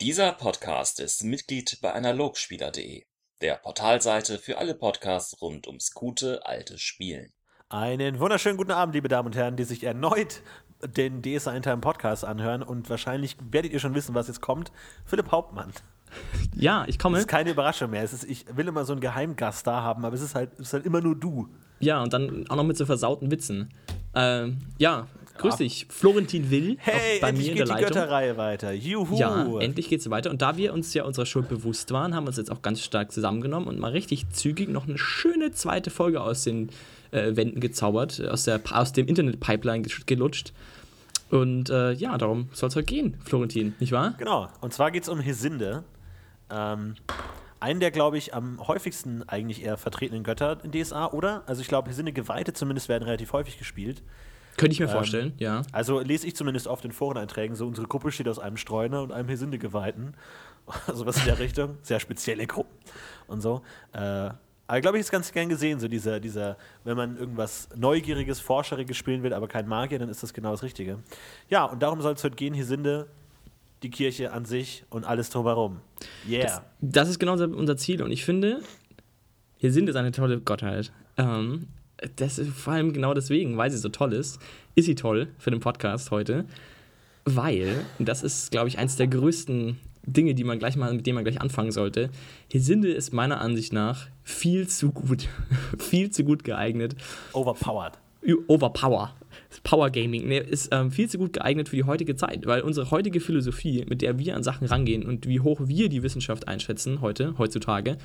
Dieser Podcast ist Mitglied bei Analogspieler.de, der Portalseite für alle Podcasts rund ums gute alte Spielen. Einen wunderschönen guten Abend, liebe Damen und Herren, die sich erneut den DSA internen Podcast anhören und wahrscheinlich werdet ihr schon wissen, was jetzt kommt. Philipp Hauptmann. Ja, ich komme. Es ist keine Überraschung mehr. Es ist, ich will immer so einen Geheimgast da haben, aber es ist halt, es ist halt immer nur du. Ja, und dann auch noch mit so versauten Witzen. Ähm, ja, grüß dich. Florentin Will. Hey, bei endlich mir in der geht die. Götterreihe weiter. Juhu. Ja, endlich geht's weiter. Und da wir uns ja unserer Schuld bewusst waren, haben wir uns jetzt auch ganz stark zusammengenommen und mal richtig zügig noch eine schöne zweite Folge aus den äh, Wänden gezaubert, aus, der, aus dem Internet-Pipeline gelutscht. Und äh, ja, darum soll es heute gehen, Florentin, nicht wahr? Genau. Und zwar geht es um Hesinde. Ähm, einen der, glaube ich, am häufigsten eigentlich eher vertretenen Götter in DSA, oder? Also ich glaube, Hesinde Geweihte zumindest werden relativ häufig gespielt. Könnte ich mir vorstellen, ja. Also lese ich zumindest auf den Foreneinträgen, so unsere Gruppe steht aus einem Streuner und einem Hesinde-Geweihten. Also was in der Richtung. Sehr spezielle Gruppen und so. Äh, aber glaube ich, ist ganz gern gesehen, so dieser, dieser, wenn man irgendwas Neugieriges, Forscheriges spielen will, aber kein Magier, dann ist das genau das Richtige. Ja, und darum soll es heute gehen, Hesinde, die Kirche an sich und alles drumherum. Yeah. Das, das ist genau unser, Ziel. Und ich finde, hier sind es eine tolle Gottheit. Ähm, das vor allem genau deswegen, weil sie so toll ist, ist sie toll für den Podcast heute. Weil, und das ist, glaube ich, eins der größten Dinge, die man gleich mal, mit denen man gleich anfangen sollte. Hesinde ist meiner Ansicht nach viel zu gut, viel zu gut geeignet. Overpowered. Overpower. Power Gaming ne, ist ähm, viel zu gut geeignet für die heutige Zeit, weil unsere heutige Philosophie, mit der wir an Sachen rangehen und wie hoch wir die Wissenschaft einschätzen heute, heutzutage,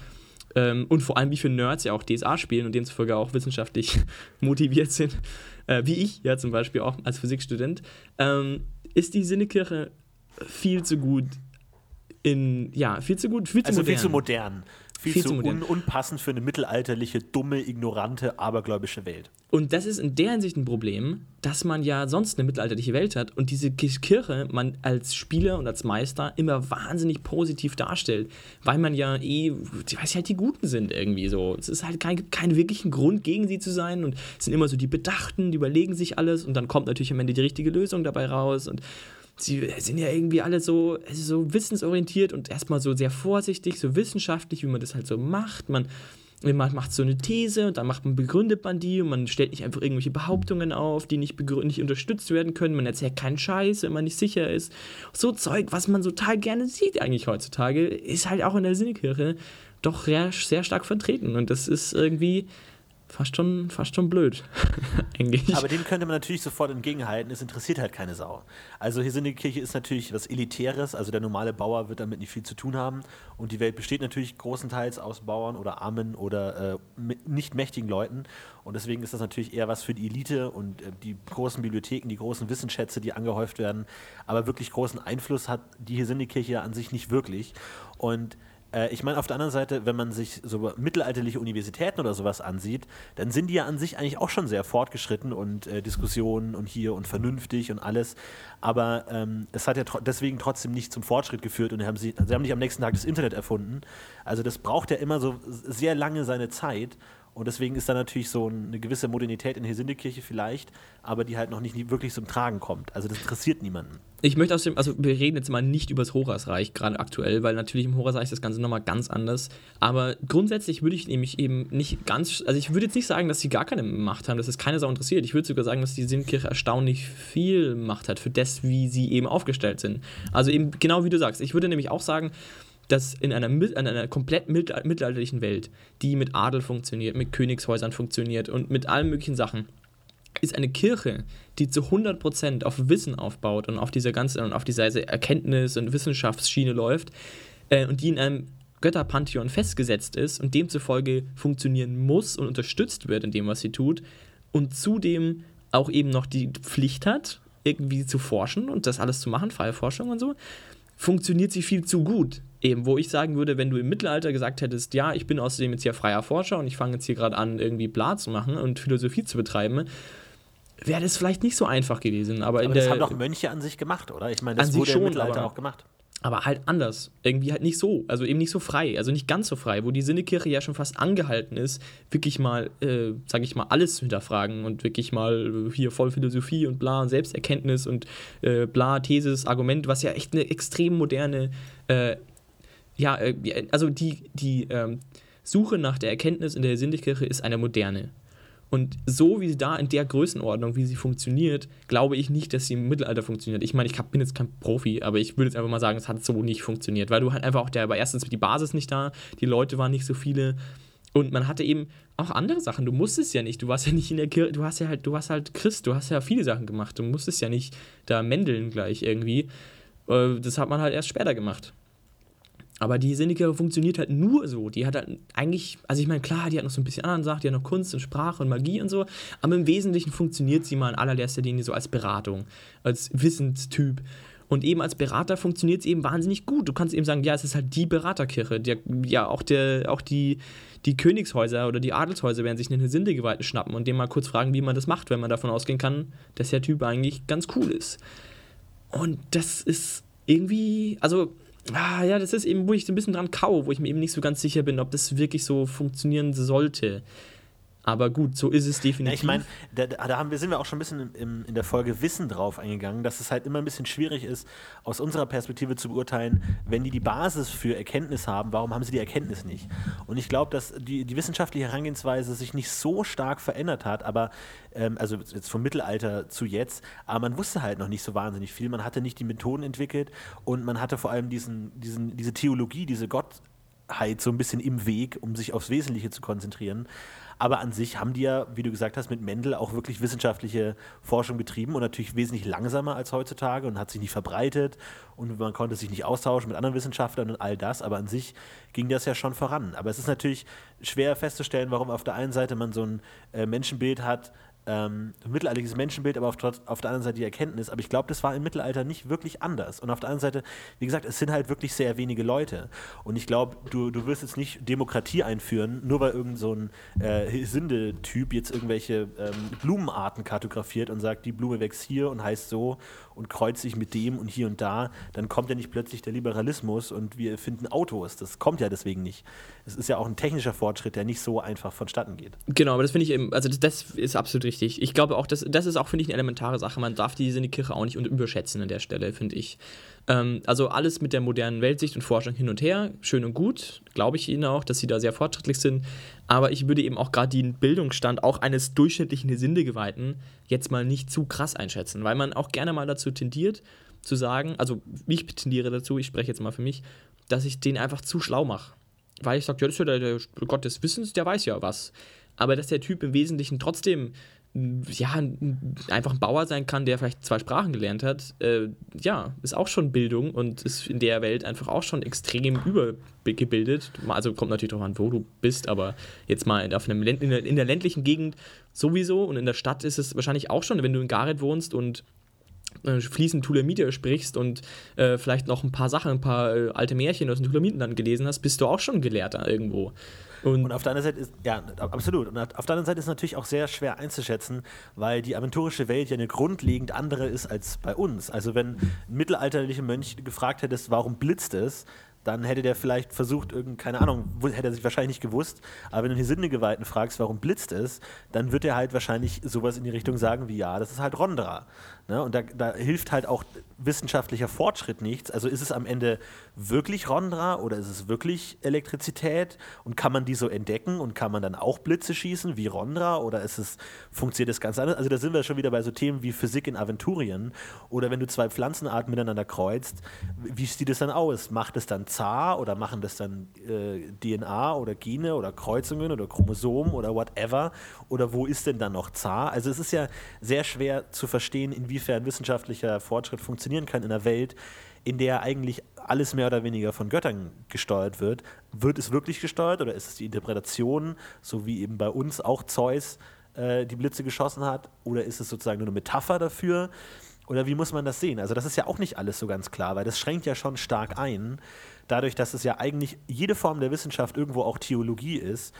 ähm, und vor allem wie viele Nerds ja auch DSA spielen und demzufolge auch wissenschaftlich motiviert sind, äh, wie ich ja zum Beispiel auch als Physikstudent, ähm, ist die Sinnekirche viel zu gut in, ja, viel zu gut, viel zu Also modern. viel zu modern. Viel, Viel zu, zu un unpassend für eine mittelalterliche, dumme, ignorante, abergläubische Welt. Und das ist in der Hinsicht ein Problem, dass man ja sonst eine mittelalterliche Welt hat und diese Ki- Kirche man als Spieler und als Meister immer wahnsinnig positiv darstellt, weil man ja eh, ich weiß halt, die Guten sind irgendwie so. Es ist halt kein, keinen wirklichen Grund, gegen sie zu sein und es sind immer so die Bedachten, die überlegen sich alles und dann kommt natürlich am Ende die richtige Lösung dabei raus und sie sind ja irgendwie alle so, also so wissensorientiert und erstmal so sehr vorsichtig, so wissenschaftlich, wie man das halt so macht. Man, man macht so eine These und dann macht man, begründet man die und man stellt nicht einfach irgendwelche Behauptungen auf, die nicht, nicht unterstützt werden können. Man erzählt keinen Scheiß, wenn man nicht sicher ist. So Zeug, was man total gerne sieht eigentlich heutzutage, ist halt auch in der Sinnekirche doch sehr, sehr stark vertreten und das ist irgendwie fast schon, fast schon blöd, eigentlich. Aber dem könnte man natürlich sofort entgegenhalten, es interessiert halt keine Sau. Also Hesinde-Kirche ist natürlich was Elitäres, also der normale Bauer wird damit nicht viel zu tun haben. Und die Welt besteht natürlich großenteils aus Bauern oder Armen oder äh, nicht mächtigen Leuten. Und deswegen ist das natürlich eher was für die Elite und äh, die großen Bibliotheken, die großen Wissensschätze, die angehäuft werden. Aber wirklich großen Einfluss hat die Hesinde-Kirche an sich nicht wirklich. Und ich meine, auf der anderen Seite, wenn man sich so mittelalterliche Universitäten oder sowas ansieht, dann sind die ja an sich eigentlich auch schon sehr fortgeschritten und äh, Diskussionen und hier und vernünftig und alles. Aber ähm, es hat ja tro deswegen trotzdem nicht zum Fortschritt geführt und haben sie, sie haben nicht am nächsten Tag das Internet erfunden. Also das braucht ja immer so sehr lange seine Zeit. Und deswegen ist da natürlich so eine gewisse Modernität in Hesindekirche vielleicht, aber die halt noch nicht wirklich zum Tragen kommt. Also das interessiert niemanden. Ich möchte aus dem, also wir reden jetzt mal nicht über das Horasreich, gerade aktuell, weil natürlich im Horasreich ist das Ganze nochmal ganz anders. Aber grundsätzlich würde ich nämlich eben nicht ganz, also ich würde jetzt nicht sagen, dass sie gar keine Macht haben, dass es keine Sau interessiert. Ich würde sogar sagen, dass die Sinnkirche erstaunlich viel Macht hat für das, wie sie eben aufgestellt sind. Also eben genau wie du sagst. Ich würde nämlich auch sagen, dass in einer, in einer komplett mittel- mittelalterlichen Welt, die mit Adel funktioniert, mit Königshäusern funktioniert und mit allen möglichen Sachen, ist eine Kirche, die zu 100% auf Wissen aufbaut und auf dieser ganzen und auf dieser Erkenntnis- und Wissenschaftsschiene läuft äh, und die in einem Götterpantheon festgesetzt ist und demzufolge funktionieren muss und unterstützt wird in dem, was sie tut und zudem auch eben noch die Pflicht hat, irgendwie zu forschen und das alles zu machen, freie Forschung und so, funktioniert sie viel zu gut. Eben, wo ich sagen würde, wenn du im Mittelalter gesagt hättest, ja, ich bin außerdem jetzt hier freier Forscher und ich fange jetzt hier gerade an, irgendwie Bla zu machen und Philosophie zu betreiben, wäre das vielleicht nicht so einfach gewesen. Aber, in Aber das der, haben doch Mönche an sich gemacht, oder? Ich meine, An das sich wurde schon, im Mittelalter aber- auch gemacht. aber halt anders. Irgendwie halt nicht so, also eben nicht so frei, also nicht ganz so frei, wo die Sinnekirche ja schon fast angehalten ist, wirklich mal, äh, sage ich mal, alles zu hinterfragen und wirklich mal hier voll Philosophie und bla und Selbsterkenntnis und äh, bla, Thesis, Argument, was ja echt eine extrem moderne, äh, ja, äh, also die, die ähm, Suche nach der Erkenntnis in der Sinnekirche ist eine moderne. Und so wie sie da in der Größenordnung, wie sie funktioniert, glaube ich nicht, dass sie im Mittelalter funktioniert. Ich meine, ich bin jetzt kein Profi, aber ich würde jetzt einfach mal sagen, es hat so nicht funktioniert, weil du halt einfach auch der, aber erstens die Basis nicht da, die Leute waren nicht so viele und man hatte eben auch andere Sachen. Du musstest ja nicht, du warst ja nicht in der Kirche, du hast ja halt, du warst halt Christ, du hast ja viele Sachen gemacht, du musstest ja nicht da mändeln gleich irgendwie. Äh, das hat man halt erst später gemacht. Aber die Seneca funktioniert halt nur so. Die hat halt eigentlich, also ich meine, klar, die hat noch so ein bisschen anderen Sachen, die hat noch Kunst und Sprache und Magie und so, aber im Wesentlichen funktioniert sie mal in allererster Linie so als Beratung, als Wissenstyp. Und eben als Berater funktioniert es eben wahnsinnig gut. Du kannst eben sagen, ja, es ist halt die Beraterkirche. Der, ja, auch, der, auch die, die Königshäuser oder die Adelshäuser werden sich einen Sindegeweihten schnappen und dem mal kurz fragen, wie man das macht, wenn man davon ausgehen kann, dass der Typ eigentlich ganz cool ist. Und das ist irgendwie, also ah, ja, das ist eben, wo ich so ein bisschen dran kau, wo ich mir eben nicht so ganz sicher bin, ob das wirklich so funktionieren sollte. Aber gut, so ist es definitiv. Ja, ich meine, da, da, haben wir, sind wir auch schon ein bisschen im, in der Folge Wissen drauf eingegangen, dass es halt immer ein bisschen schwierig ist, aus unserer Perspektive zu beurteilen, wenn die die Basis für Erkenntnis haben, warum haben sie die Erkenntnis nicht? Und ich glaube, dass die, die wissenschaftliche Herangehensweise sich nicht so stark verändert hat, aber ähm, also jetzt vom Mittelalter zu jetzt, aber man wusste halt noch nicht so wahnsinnig viel. Man hatte nicht die Methoden entwickelt und man hatte vor allem diesen, diesen, diese Theologie, diese Gottheit so ein bisschen im Weg, um sich aufs Wesentliche zu konzentrieren. Aber an sich haben die ja, wie du gesagt hast, mit Mendel auch wirklich wissenschaftliche Forschung betrieben und natürlich wesentlich langsamer als heutzutage und hat sich nicht verbreitet und man konnte sich nicht austauschen mit anderen Wissenschaftlern und all das. Aber an sich ging das ja schon voran. Aber es ist natürlich schwer festzustellen, warum auf der einen Seite man so ein äh, Menschenbild hat, ähm, mittelalterliches Menschenbild, aber auf, auf, der anderen Seite die Erkenntnis. Aber ich glaube, das war im Mittelalter nicht wirklich anders. Und auf der anderen Seite, wie gesagt, es sind halt wirklich sehr wenige Leute. Und ich glaube, du, du wirst jetzt nicht Demokratie einführen, nur weil irgend so ein äh, Sinde-Typ jetzt irgendwelche ähm, Blumenarten kartografiert und sagt, die Blume wächst hier und heißt so und kreuzt sich mit dem und hier und da. Dann kommt ja nicht plötzlich der Liberalismus und wir finden Autos. Das kommt ja deswegen nicht. Es ist ja auch ein technischer Fortschritt, der nicht so einfach vonstatten geht. Genau, aber das finde ich eben, also das, das ist absolut richtig richtig. Ich glaube auch, das, das ist auch, finde ich, eine elementare Sache. Man darf diese Kirche auch nicht überschätzen an der Stelle, finde ich. Ähm, also alles mit der modernen Weltsicht und Forschung hin und her, schön und gut, glaube ich Ihnen auch, dass Sie da sehr fortschrittlich sind. Aber ich würde eben auch gerade den Bildungsstand auch eines durchschnittlichen Sindegeweihten jetzt mal nicht zu krass einschätzen, weil man auch gerne mal dazu tendiert, zu sagen, also ich tendiere dazu, ich spreche jetzt mal für mich, dass ich den einfach zu schlau mache. Weil ich sage, ja, das ist ja der, der Gott des Wissens, der weiß ja was. Aber dass der Typ im Wesentlichen trotzdem ja, einfach ein Bauer sein kann, der vielleicht zwei Sprachen gelernt hat, äh, ja, ist auch schon Bildung und ist in der Welt einfach auch schon extrem übergebildet. Also kommt natürlich darauf an, wo du bist, aber jetzt mal auf einem in, der, in der ländlichen Gegend sowieso und in der Stadt ist es wahrscheinlich auch schon, wenn du in Gareth wohnst und äh, fließend Tulamite sprichst und äh, vielleicht noch ein paar Sachen, ein paar äh, alte Märchen aus den Tulamiten dann gelesen hast, bist du auch schon Gelehrter irgendwo. Und, und, auf der anderen Seite ist, ja, absolut. Und auf der Seite ist es natürlich auch sehr schwer einzuschätzen, weil die aventurische Welt ja eine grundlegend andere ist als bei uns. Also wenn ein mittelalterlicher Mönch gefragt hättest, warum blitzt es, dann hätte der vielleicht versucht, irgend, keine Ahnung, hätte er sich wahrscheinlich nicht gewusst, aber wenn du die Sinnegeweihten fragst, warum blitzt es, dann wird er halt wahrscheinlich sowas in die Richtung sagen wie, ja, das ist halt Rondra. Ne? Und da, da, hilft halt auch wissenschaftlicher Fortschritt nichts. Also ist es am Ende wirklich Rondra oder ist es wirklich Elektrizität und kann man die so entdecken und kann man dann auch Blitze schießen wie Rondra oder ist es, funktioniert das ganz anders? Also da sind wir schon wieder bei so Themen wie Physik in Aventurien oder wenn du zwei Pflanzenarten miteinander kreuzt, wie sieht es dann aus? Macht es dann Zar oder machen das dann äh, DNA oder Gene oder Kreuzungen oder Chromosomen oder whatever? Oder wo ist denn dann noch Zar? Also es ist ja sehr schwer zu verstehen, inwiefern wissenschaftlicher Fortschritt funktionieren kann in einer Welt, in der eigentlich alles mehr oder weniger von Göttern gesteuert wird. Wird es wirklich gesteuert oder ist es die Interpretation, so wie eben bei uns auch Zeus äh, die Blitze geschossen hat? Oder ist es sozusagen nur eine Metapher dafür? Oder wie muss man das sehen? Also das ist ja auch nicht alles so ganz klar, weil das schränkt ja schon stark ein dadurch, dass es ja eigentlich jede Form der Wissenschaft irgendwo auch Theologie ist.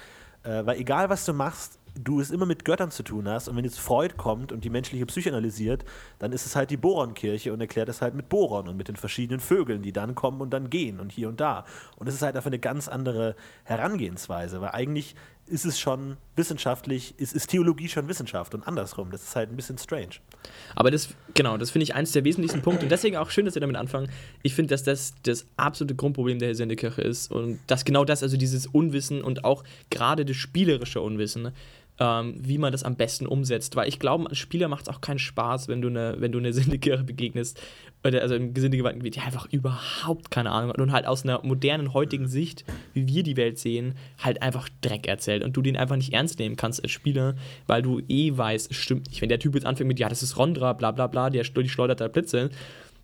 Äh, weil egal, was du machst, du es immer mit Göttern zu tun hast und wenn jetzt Freud kommt und die menschliche Psyche analysiert, dann ist es halt die Boronkirche und erklärt es halt mit Boron und mit den verschiedenen Vögeln, die dann kommen und dann gehen und hier und da. Und es ist halt einfach eine ganz andere Herangehensweise, weil eigentlich ist es schon wissenschaftlich, ist, ist Theologie schon Wissenschaft und andersrum. Das ist halt ein bisschen strange. Aber das, genau, das finde ich eines der wesentlichsten Punkte und deswegen auch schön, dass wir damit anfangen. Ich finde, dass das das absolute Grundproblem der Hesende-Kirche ist und dass genau das, also dieses Unwissen und auch gerade das spielerische Unwissen, ähm, wie man das am besten umsetzt. Weil ich glaube, als Spieler macht es auch keinen Spaß, wenn du eine, wenn du eine Sindekirche begegnest, oder also im Gesindegeweihten Gebiet, die einfach überhaupt keine Ahnung hat und halt aus einer modernen heutigen Sicht, wie wir die Welt sehen, halt einfach Dreck erzählt und du den einfach nicht ernst nehmen kannst als Spieler, weil du eh weißt, es stimmt nicht. Wenn der Typ jetzt anfängt mit, ja, das ist Rondra, bla bla bla, der, die schleudert da Blitze,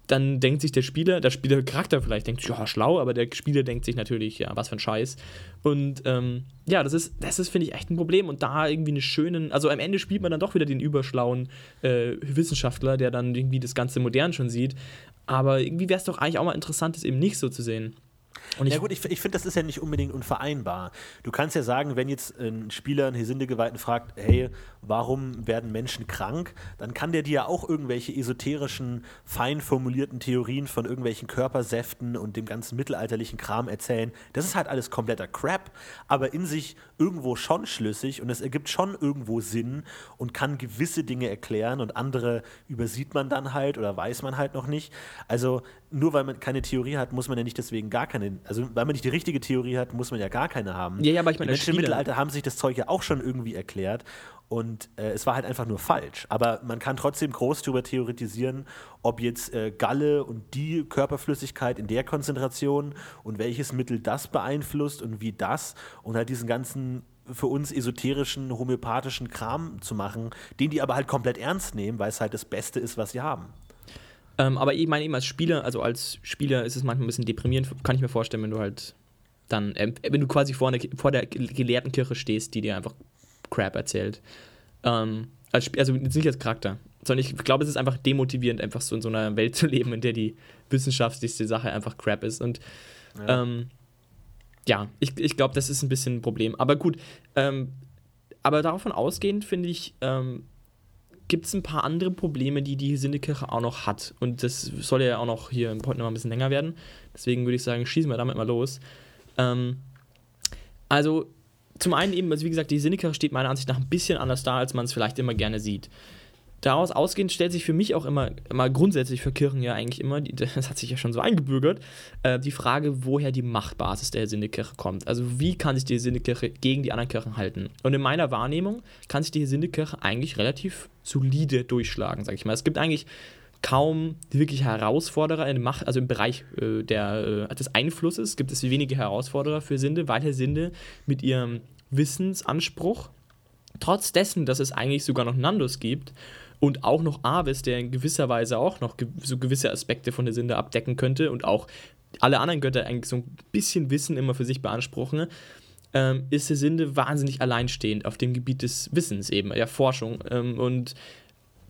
dann denkt sich der Spieler, der Spielercharakter vielleicht denkt, ja, schlau, aber der Spieler denkt sich natürlich, ja, was für ein Scheiß. Und ähm, ja, das ist, das ist, finde ich, echt ein Problem. Und da irgendwie eine schönen, also am Ende spielt man dann doch wieder den überschlauen äh, Wissenschaftler, der dann irgendwie das Ganze modern schon sieht. Aber irgendwie wäre es doch eigentlich auch mal interessant, das eben nicht so zu sehen. Und ja gut, ich, ich finde, das ist ja nicht unbedingt unvereinbar. Du kannst ja sagen, wenn jetzt ein Spieler einen Hesindegeweihten fragt, hey, warum werden Menschen krank, dann kann der dir ja auch irgendwelche esoterischen, fein formulierten Theorien von irgendwelchen Körpersäften und dem ganzen mittelalterlichen Kram erzählen. Das ist halt alles kompletter Crap, aber in sich irgendwo schon schlüssig und es ergibt schon irgendwo Sinn und kann gewisse Dinge erklären und andere übersieht man dann halt oder weiß man halt noch nicht. Also nur weil man keine Theorie hat, muss man ja nicht deswegen gar keine, also weil man nicht die richtige Theorie hat, muss man ja gar keine haben. Ja, ja, aber ich meine, die Menschen im Mittelalter haben sich das Zeug ja auch schon irgendwie erklärt und äh, es war halt einfach nur falsch. Aber man kann trotzdem groß darüber theoretisieren, ob jetzt äh, Galle und die Körperflüssigkeit in der Konzentration und welches Mittel das beeinflusst und wie das und halt diesen ganzen für uns esoterischen, homöopathischen Kram zu machen, den die aber halt komplett ernst nehmen, weil es halt das Beste ist, was sie haben. Ähm, aber ich meine eben als Spieler, also als Spieler ist es manchmal ein bisschen deprimierend, kann ich mir vorstellen, wenn du halt dann, äh, wenn du quasi vor, eine, vor der gelehrten Kirche stehst, die dir einfach Crap erzählt. Ähm, als, also nicht als Charakter, sondern ich glaube, es ist einfach demotivierend, einfach so in so einer Welt zu leben, in der die wissenschaftlichste Sache einfach Crap ist. Und ja, ähm, ja ich, ich glaube, das ist ein bisschen ein Problem. Aber gut, ähm, aber davon ausgehend finde ich, ähm, gibt es ein paar andere Probleme, die die Sindekirche auch noch hat. Und das soll ja auch noch hier im Podcast noch ein bisschen länger werden. Deswegen würde ich sagen, schießen wir damit mal los. Ähm, also, zum einen eben, also wie gesagt, die Sindekirche steht meiner Ansicht nach ein bisschen anders da, als man es vielleicht immer gerne sieht daraus ausgehend stellt sich für mich auch immer, immer grundsätzlich für Kirchen ja eigentlich immer, das hat sich ja schon so eingebürgert, äh, die Frage, woher die Machtbasis der Hesindekirche kommt. Also wie kann sich die Hesindekirche gegen die anderen Kirchen halten? Und in meiner Wahrnehmung kann sich die Hesindekirche eigentlich relativ solide durchschlagen, sag ich mal. Es gibt eigentlich kaum wirklich Herausforderer in Macht, also im Bereich äh, der, äh, des Einflusses gibt es wenige Herausforderer für Sinde, weil Herr Sinde mit ihrem Wissensanspruch, trotz dessen, dass es eigentlich sogar noch Nandos gibt, und auch noch Avis, der in gewisser Weise auch noch so gewisse Aspekte von der Sünde abdecken könnte und auch alle anderen Götter eigentlich so ein bisschen Wissen immer für sich beanspruchen, ähm, ist der Sünde wahnsinnig alleinstehend auf dem Gebiet des Wissens eben, der Forschung. Ähm, und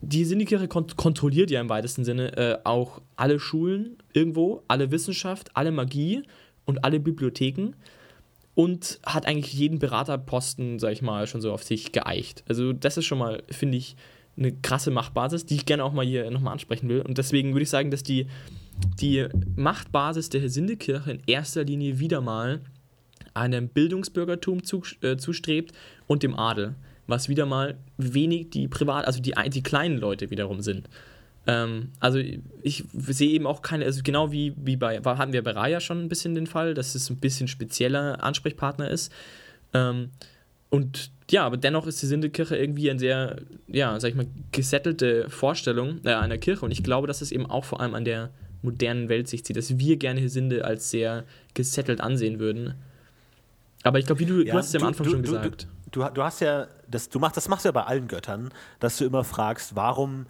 die Sindikirche kont kontrolliert ja im weitesten Sinne äh, auch alle Schulen irgendwo, alle Wissenschaft, alle Magie und alle Bibliotheken und hat eigentlich jeden Beraterposten, sag ich mal, schon so auf sich geeicht. Also das ist schon mal, finde ich, eine krasse Machtbasis, die ich gerne auch mal hier nochmal ansprechen will. Und deswegen würde ich sagen, dass die, die Machtbasis der Sindekirche in erster Linie wieder mal einem Bildungsbürgertum zu, äh, zustrebt und dem Adel, was wieder mal wenig die Privat, also die, die kleinen Leute wiederum sind. Ähm, also ich sehe eben auch keine, also genau wie, wie bei, hatten wir bei Raya schon ein bisschen den Fall, dass es ein bisschen spezieller Ansprechpartner ist. Ähm, und ja, aber dennoch ist die Sindekirche irgendwie eine sehr, ja, sag ich mal, gesettelte Vorstellung äh, einer Kirche. Und ich glaube, dass es eben auch vor allem an der modernen Welt sich zieht, dass wir gerne Sinde als sehr gesettelt ansehen würden. Aber ich glaube, wie du, ja, du hast es ja am Anfang du, schon du, gesagt. Du, du, hast ja, das, du machst, das machst du ja bei allen Göttern, dass du immer fragst, warum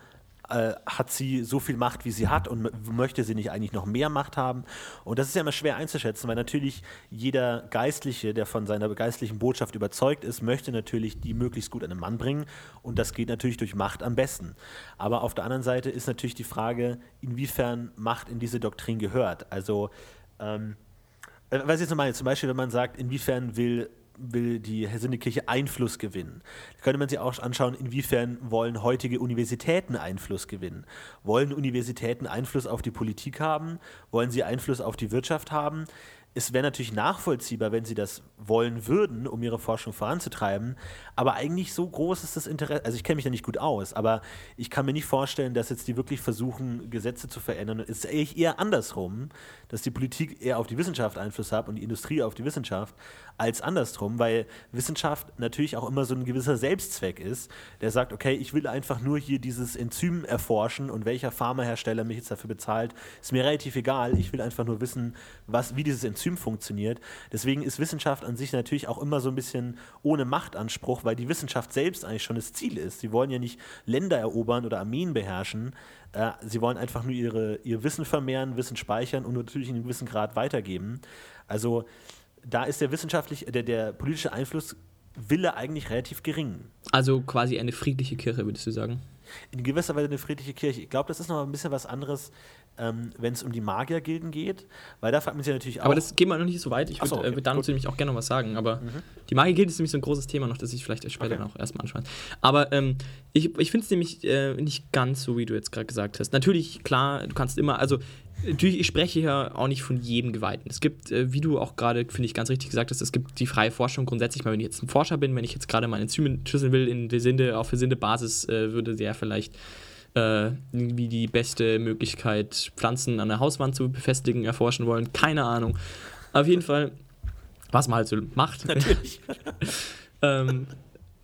äh, hat sie so viel Macht, wie sie hat und möchte sie nicht eigentlich noch mehr Macht haben? Und das ist ja immer schwer einzuschätzen, weil natürlich jeder Geistliche, der von seiner geistlichen Botschaft überzeugt ist, möchte natürlich die möglichst gut an den Mann bringen und das geht natürlich durch Macht am besten. Aber auf der anderen Seite ist natürlich die Frage, inwiefern Macht in diese Doktrin gehört. Also, ähm, äh, was ich jetzt meine, zum Beispiel, wenn man sagt, inwiefern will will die Hesinde-Kirche Einfluss gewinnen. Da könnte man sich auch anschauen, inwiefern wollen heutige Universitäten Einfluss gewinnen. Wollen Universitäten Einfluss auf die Politik haben? Wollen sie Einfluss auf die Wirtschaft haben? es wäre natürlich nachvollziehbar, wenn sie das wollen würden, um ihre Forschung voranzutreiben. Aber eigentlich so groß ist das Interesse. Also ich kenne mich da nicht gut aus, aber ich kann mir nicht vorstellen, dass jetzt die wirklich versuchen, Gesetze zu verändern. Es ist eigentlich eher andersrum, dass die Politik eher auf die Wissenschaft Einfluss hat und die Industrie auf die Wissenschaft, als andersrum, weil Wissenschaft natürlich auch immer so ein gewisser Selbstzweck ist, der sagt, okay, ich will einfach nur hier dieses Enzym erforschen und welcher Pharmahersteller mich jetzt dafür bezahlt, ist mir relativ egal. Ich will einfach nur wissen, was, wie dieses Enzym funktioniert. Deswegen ist Wissenschaft an sich natürlich auch immer so ein bisschen ohne Machtanspruch, weil die Wissenschaft selbst eigentlich schon das Ziel ist. Sie wollen ja nicht Länder erobern oder Armeen beherrschen. Äh, sie wollen einfach nur ihre, ihr Wissen vermehren, Wissen speichern und natürlich in einem gewissen Grad weitergeben. Also da ist der wissenschaftliche, der, der politische Einfluss Wille eigentlich relativ gering. Also quasi eine friedliche Kirche, würdest du sagen? In gewisser Weise eine friedliche Kirche. Ich glaube, das ist noch ein bisschen was anderes, ähm, wenn es um die Magiergilden geht, weil da fragt man sich natürlich auch. Aber das geht mal noch nicht so weit. Ich würde so, okay, äh, dazu nämlich auch gerne noch was sagen. Aber mhm. die Magiergilde ist nämlich so ein großes Thema noch, das ich vielleicht später okay. noch erstmal anschaue. Aber ähm, ich, ich finde es nämlich äh, nicht ganz so, wie du jetzt gerade gesagt hast. Natürlich, klar, du kannst immer, also natürlich, ich spreche hier auch nicht von jedem Geweihten. Es gibt, äh, wie du auch gerade, finde ich, ganz richtig gesagt hast, es gibt die freie Forschung grundsätzlich mal, wenn ich jetzt ein Forscher bin, wenn ich jetzt gerade meine Enzyme schüsseln will in Sinde, auf Sinde-Basis, äh, würde der vielleicht äh, irgendwie die beste Möglichkeit, Pflanzen an der Hauswand zu befestigen, erforschen wollen. Keine Ahnung. Auf jeden Fall, was man halt so macht. Natürlich. ähm,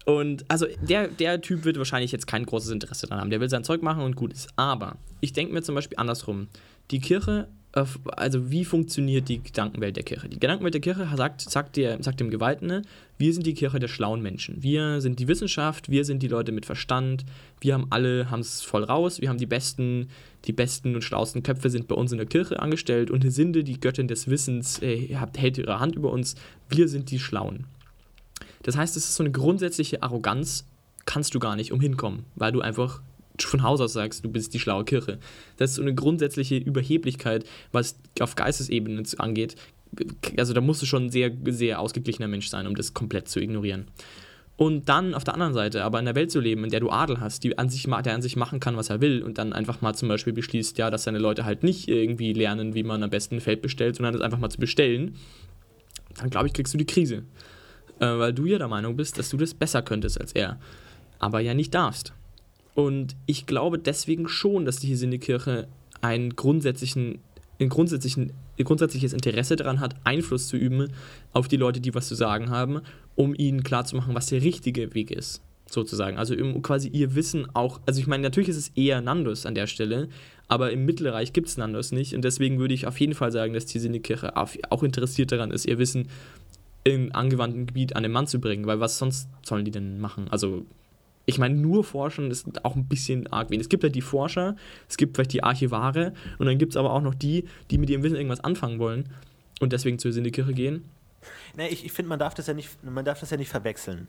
und also der, der Typ wird wahrscheinlich jetzt kein großes Interesse daran haben. Der will sein Zeug machen und gut ist. Aber ich denke mir zum Beispiel andersrum. Die Kirche also wie funktioniert die Gedankenwelt der Kirche? Die Gedankenwelt der Kirche sagt, sagt, der, sagt dem Geweihten, wir sind die Kirche der schlauen Menschen. Wir sind die Wissenschaft, wir sind die Leute mit Verstand, wir haben alle, haben es voll raus, wir haben die besten, die besten und schlauesten Köpfe sind bei uns in der Kirche angestellt und Sinde, die Göttin des Wissens, äh, hält ihre Hand über uns, wir sind die Schlauen. Das heißt, es ist so eine grundsätzliche Arroganz, kannst du gar nicht umhinkommen, weil du einfach von Haus aus sagst, du bist die schlaue Kirche. Das ist so eine grundsätzliche Überheblichkeit, was auf Geistesebene angeht. Also da musst du schon ein sehr, sehr ausgeglichener Mensch sein, um das komplett zu ignorieren. Und dann auf der anderen Seite aber in der Welt zu leben, in der du Adel hast, die an sich, der an sich machen kann, was er will und dann einfach mal zum Beispiel beschließt, ja, dass seine Leute halt nicht irgendwie lernen, wie man am besten ein Feld bestellt, sondern das einfach mal zu bestellen, dann glaube ich, kriegst du die Krise. Äh, weil du ja der Meinung bist, dass du das besser könntest als er. Aber ja nicht darfst. Und ich glaube deswegen schon, dass die Hesinde-Kirche einen grundsätzlichen, ein, grundsätzlichen, ein grundsätzliches Interesse daran hat, Einfluss zu üben auf die Leute, die was zu sagen haben, um ihnen klarzumachen, was der richtige Weg ist, sozusagen. Also um quasi ihr Wissen auch, also ich meine, natürlich ist es eher Nandos an der Stelle, aber im Mittelreich gibt es Nandos nicht und deswegen würde ich auf jeden Fall sagen, dass die Hesinde-Kirche auch interessiert daran ist, ihr Wissen im angewandten Gebiet an den Mann zu bringen, weil was sonst sollen die denn machen? Also ich meine, nur forschen ist auch ein bisschen arg wenig. Es gibt halt die Forscher, es gibt vielleicht die Archivare und dann gibt es aber auch noch die, die mit ihrem Wissen irgendwas anfangen wollen und deswegen zur Sindekirche gehen. Nee, ich, ich finde, man darf das ja nicht, man darf das ja nicht verwechseln.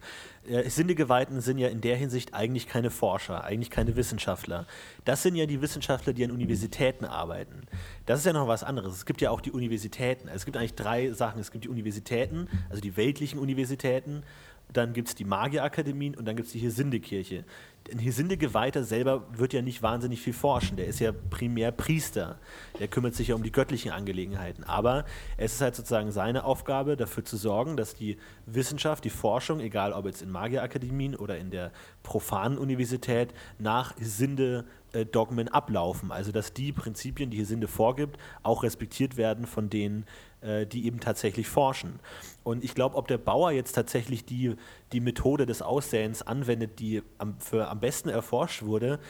Äh, Sindegeweihten sind ja in der Hinsicht eigentlich keine Forscher, eigentlich keine Wissenschaftler. Das sind ja die Wissenschaftler, die an Universitäten arbeiten. Das ist ja noch was anderes. Es gibt ja auch die Universitäten. Es gibt eigentlich drei Sachen. Es gibt die Universitäten, also die weltlichen Universitäten, dann gibt es die Magierakademien und dann gibt es die Hesinde-Kirche. Ein Hesinde-Geweihter selber wird ja nicht wahnsinnig viel forschen. Der ist ja primär Priester. Der kümmert sich ja um die göttlichen Angelegenheiten. Aber es ist halt sozusagen seine Aufgabe, dafür zu sorgen, dass die Wissenschaft, die Forschung, egal ob jetzt in Magierakademien oder in der profanen Universität, nach Hesinde-Dogmen ablaufen. Also dass die Prinzipien, die Hesinde vorgibt, auch respektiert werden von denen, die eben tatsächlich forschen. Und ich glaube, ob der Bauer jetzt tatsächlich die, die Methode des Aussäens anwendet, die am, für am besten erforscht wurde,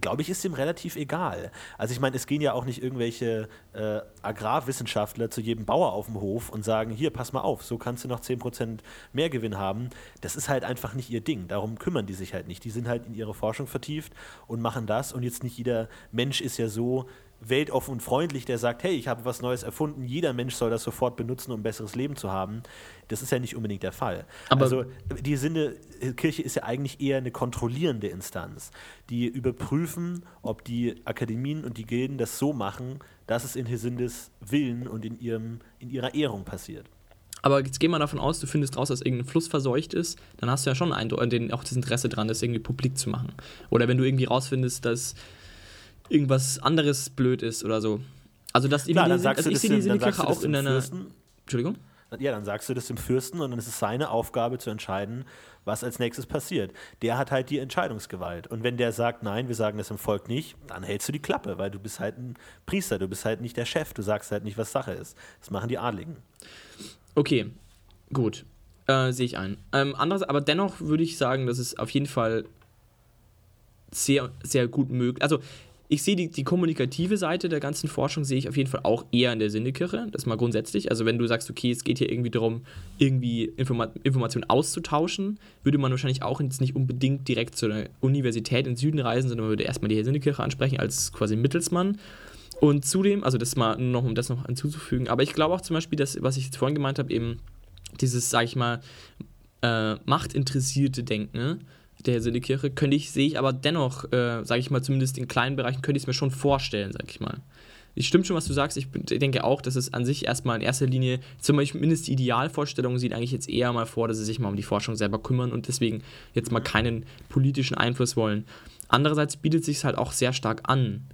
glaube ich, ist ihm relativ egal. Also ich meine, es gehen ja auch nicht irgendwelche äh, Agrarwissenschaftler zu jedem Bauer auf dem Hof und sagen, hier, pass mal auf, so kannst du noch 10% mehr Gewinn haben. Das ist halt einfach nicht ihr Ding. Darum kümmern die sich halt nicht. Die sind halt in ihre Forschung vertieft und machen das. Und jetzt nicht jeder Mensch ist ja so weltoffen und freundlich, der sagt, hey, ich habe was Neues erfunden, jeder Mensch soll das sofort benutzen, um ein besseres Leben zu haben. Das ist ja nicht unbedingt der Fall. Aber also die Sinne, Kirche ist ja eigentlich eher eine kontrollierende Instanz, die überprüfen, ob die Akademien und die Gilden das so machen, dass es in Hesindes Willen und in, ihrem, in ihrer Ehrung passiert. Aber jetzt gehen wir davon aus, du findest raus, dass irgendein Fluss verseucht ist, dann hast du ja schon ein, den, auch das Interesse dran, das irgendwie publik zu machen. Oder wenn du irgendwie rausfindest, dass irgendwas anderes blöd ist oder so. Also, dass Klar, dann sagst also du ich das sehe die dem- dann Sinnekirche sagst du das auch in einer. Fürsten. Entschuldigung? Ja, dann sagst du das dem Fürsten und dann ist es seine Aufgabe zu entscheiden, was als nächstes passiert. Der hat halt die Entscheidungsgewalt. Und wenn der sagt, nein, wir sagen das im Volk nicht, dann hältst du die Klappe, weil du bist halt ein Priester, du bist halt nicht der Chef, du sagst halt nicht, was Sache ist. Das machen die Adligen. Okay, gut. Äh, Sehe ich ein. Ähm, anderes, aber dennoch würde ich sagen, dass es auf jeden Fall sehr, sehr gut möglich. Also ich sehe die, die kommunikative Seite der ganzen Forschung sehe ich auf jeden Fall auch eher in der Sinnekirche. Das mal grundsätzlich. Also wenn du sagst, okay, es geht hier irgendwie darum, irgendwie Informa Informationen auszutauschen, würde man wahrscheinlich auch jetzt nicht unbedingt direkt zu einer Universität im Süden reisen, sondern man würde erstmal die Sinnekirche ansprechen als quasi Mittelsmann. Und zudem, also das mal noch, um das noch hinzuzufügen, aber ich glaube auch zum Beispiel, dass, was ich jetzt vorhin gemeint habe, eben dieses, sag ich mal, äh, machtinteressierte Denken ne, der Sinnekirche, könnte ich, sehe ich aber dennoch, äh, sage ich mal, zumindest in kleinen Bereichen, könnte ich es mir schon vorstellen, sag ich mal. Es stimmt schon, was du sagst. Ich denke auch, dass es an sich erstmal in erster Linie, zumindest die Idealvorstellung sieht eigentlich jetzt eher mal vor, dass sie sich mal um die Forschung selber kümmern und deswegen jetzt mal keinen politischen Einfluss wollen. Andererseits bietet sich halt auch sehr stark an,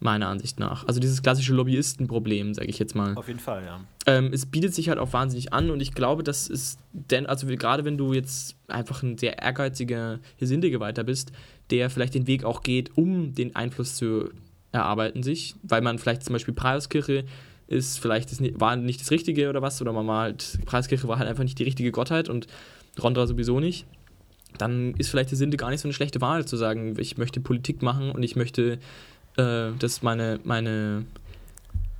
meiner Ansicht nach. Also dieses klassische Lobbyistenproblem, sage ich jetzt mal. Auf jeden Fall, ja. Ähm, es bietet sich halt auch wahnsinnig an und ich glaube, dass es denn, also gerade wenn du jetzt einfach ein sehr ehrgeiziger Gesindegeweihter bist, der vielleicht den Weg auch geht, um den Einfluss zu erarbeiten sich, weil man vielleicht zum Beispiel Preiskirche ist vielleicht das, ni- war nicht das Richtige oder was, oder man war halt, Preiskirche war halt einfach nicht die richtige Gottheit und Rondra sowieso nicht, dann ist vielleicht die Sinde gar nicht so eine schlechte Wahl, zu sagen, ich möchte Politik machen und ich möchte, äh, dass meine, meine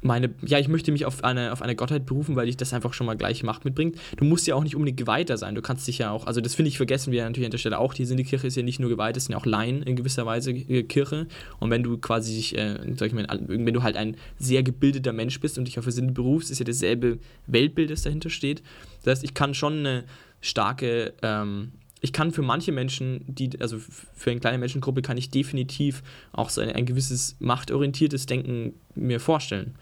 meine, ja, ich möchte mich auf eine, auf eine Gottheit berufen, weil ich das einfach schon mal gleich Macht mitbringt. Du musst ja auch nicht unbedingt Geweihter sein. Du kannst dich ja auch, also das finde ich, vergessen wir natürlich an der Stelle auch. Die Kirche ist ja nicht nur geweiht, es sind ja auch Laien in gewisser Weise äh, Kirche. Und wenn du quasi dich, äh, sag ich mal, wenn du halt ein sehr gebildeter Mensch bist und dich auf eine Sünde berufst, ist ja dasselbe Weltbild, das dahinter steht. Das heißt, ich kann schon eine starke, ähm, ich kann für manche Menschen, die, also für eine kleine Menschengruppe, kann ich definitiv auch so ein, ein gewisses machtorientiertes Denken mir vorstellen.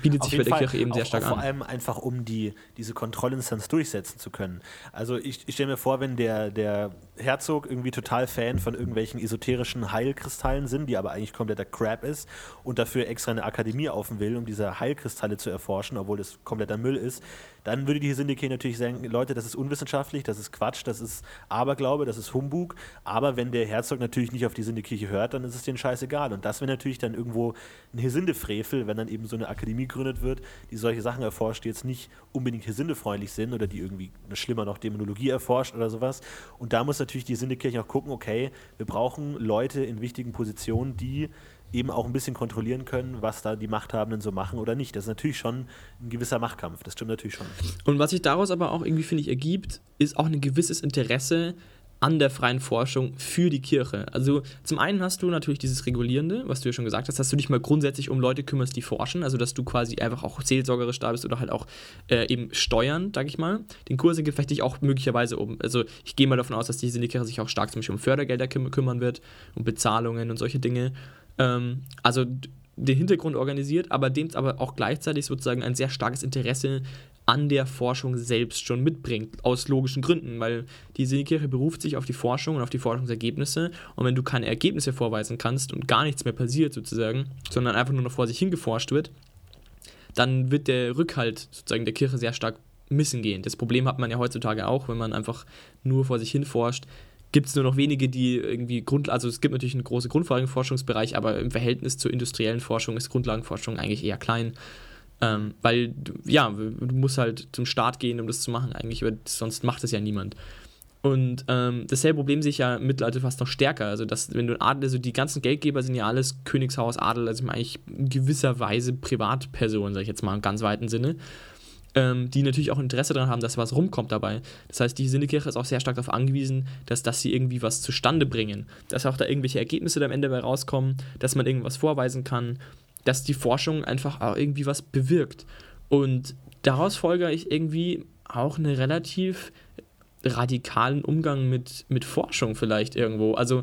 Bietet Auf sich bei der Fall. Kirche eben sehr auch, stark auch Vor an. allem einfach, um die, diese Kontrollinstanz durchsetzen zu können. Also ich, ich stelle mir vor, wenn der, der Herzog irgendwie total Fan von irgendwelchen esoterischen Heilkristallen sind, die aber eigentlich kompletter Crap ist und dafür extra eine Akademie offen will, um diese Heilkristalle zu erforschen, obwohl das kompletter Müll ist, dann würde die Syndike natürlich sagen, Leute, das ist unwissenschaftlich, das ist Quatsch, das ist Aberglaube, das ist Humbug. Aber wenn der Herzog natürlich nicht auf die Sindekirche hört, dann ist es denen scheißegal. Und das wäre natürlich dann irgendwo ein Hesindefrevel, wenn dann eben so eine Akademie gegründet wird, die solche Sachen erforscht, die jetzt nicht unbedingt hesindefreundlich sind oder die irgendwie schlimmer noch Dämonologie erforscht oder sowas. Und da muss natürlich die Sindekirche auch gucken, okay, wir brauchen Leute in wichtigen Positionen, die eben auch ein bisschen kontrollieren können, was da die Machthabenden so machen oder nicht. Das ist natürlich schon ein gewisser Machtkampf, das stimmt natürlich schon. Und was sich daraus aber auch irgendwie, finde ich, ergibt, ist auch ein gewisses Interesse an der freien Forschung für die Kirche. Also zum einen hast du natürlich dieses Regulierende, was du ja schon gesagt hast, dass du dich mal grundsätzlich um Leute kümmerst, die forschen, also dass du quasi einfach auch seelsorgerisch da bist oder halt auch äh, eben steuern, sag ich mal. Den Kurse gefechte ich auch möglicherweise um. Also ich gehe mal davon aus, dass die Kirche sich auch stark zum Beispiel um Fördergelder küm kümmern wird, um Bezahlungen und solche Dinge. Ähm, also den Hintergrund organisiert, aber dem aber auch gleichzeitig sozusagen ein sehr starkes Interesse an der Forschung selbst schon mitbringt, aus logischen Gründen, weil die Kirche beruft sich auf die Forschung und auf die Forschungsergebnisse und wenn du keine Ergebnisse vorweisen kannst und gar nichts mehr passiert sozusagen, sondern einfach nur noch vor sich hin geforscht wird, dann wird der Rückhalt sozusagen der Kirche sehr stark missen gehen. Das Problem hat man ja heutzutage auch, wenn man einfach nur vor sich hin forscht. Gibt es nur noch wenige, die irgendwie Grund, also es gibt natürlich einen großen Grundlagenforschungsbereich, aber im Verhältnis zur industriellen Forschung ist Grundlagenforschung eigentlich eher klein. Ähm, weil, ja, du musst halt zum Start gehen, um das zu machen, eigentlich, weil sonst macht es ja niemand. Und ähm, dasselbe Problem sehe ich ja im Mittelalter fast noch stärker. Also, dass, wenn du ein Adel, also die ganzen Geldgeber sind ja alles Königshaus, Adel, also eigentlich in gewisser Weise Privatpersonen, sage ich jetzt mal im ganz weiten Sinne, ähm, die natürlich auch Interesse daran haben, dass was rumkommt dabei. Das heißt, die Sinnekirche ist auch sehr stark darauf angewiesen, dass, dass sie irgendwie was zustande bringen, dass auch da irgendwelche Ergebnisse am Ende bei rauskommen, dass man irgendwas vorweisen kann, dass die Forschung einfach auch irgendwie was bewirkt. Und daraus folge ich irgendwie auch einen relativ radikalen Umgang mit, mit Forschung vielleicht irgendwo. Also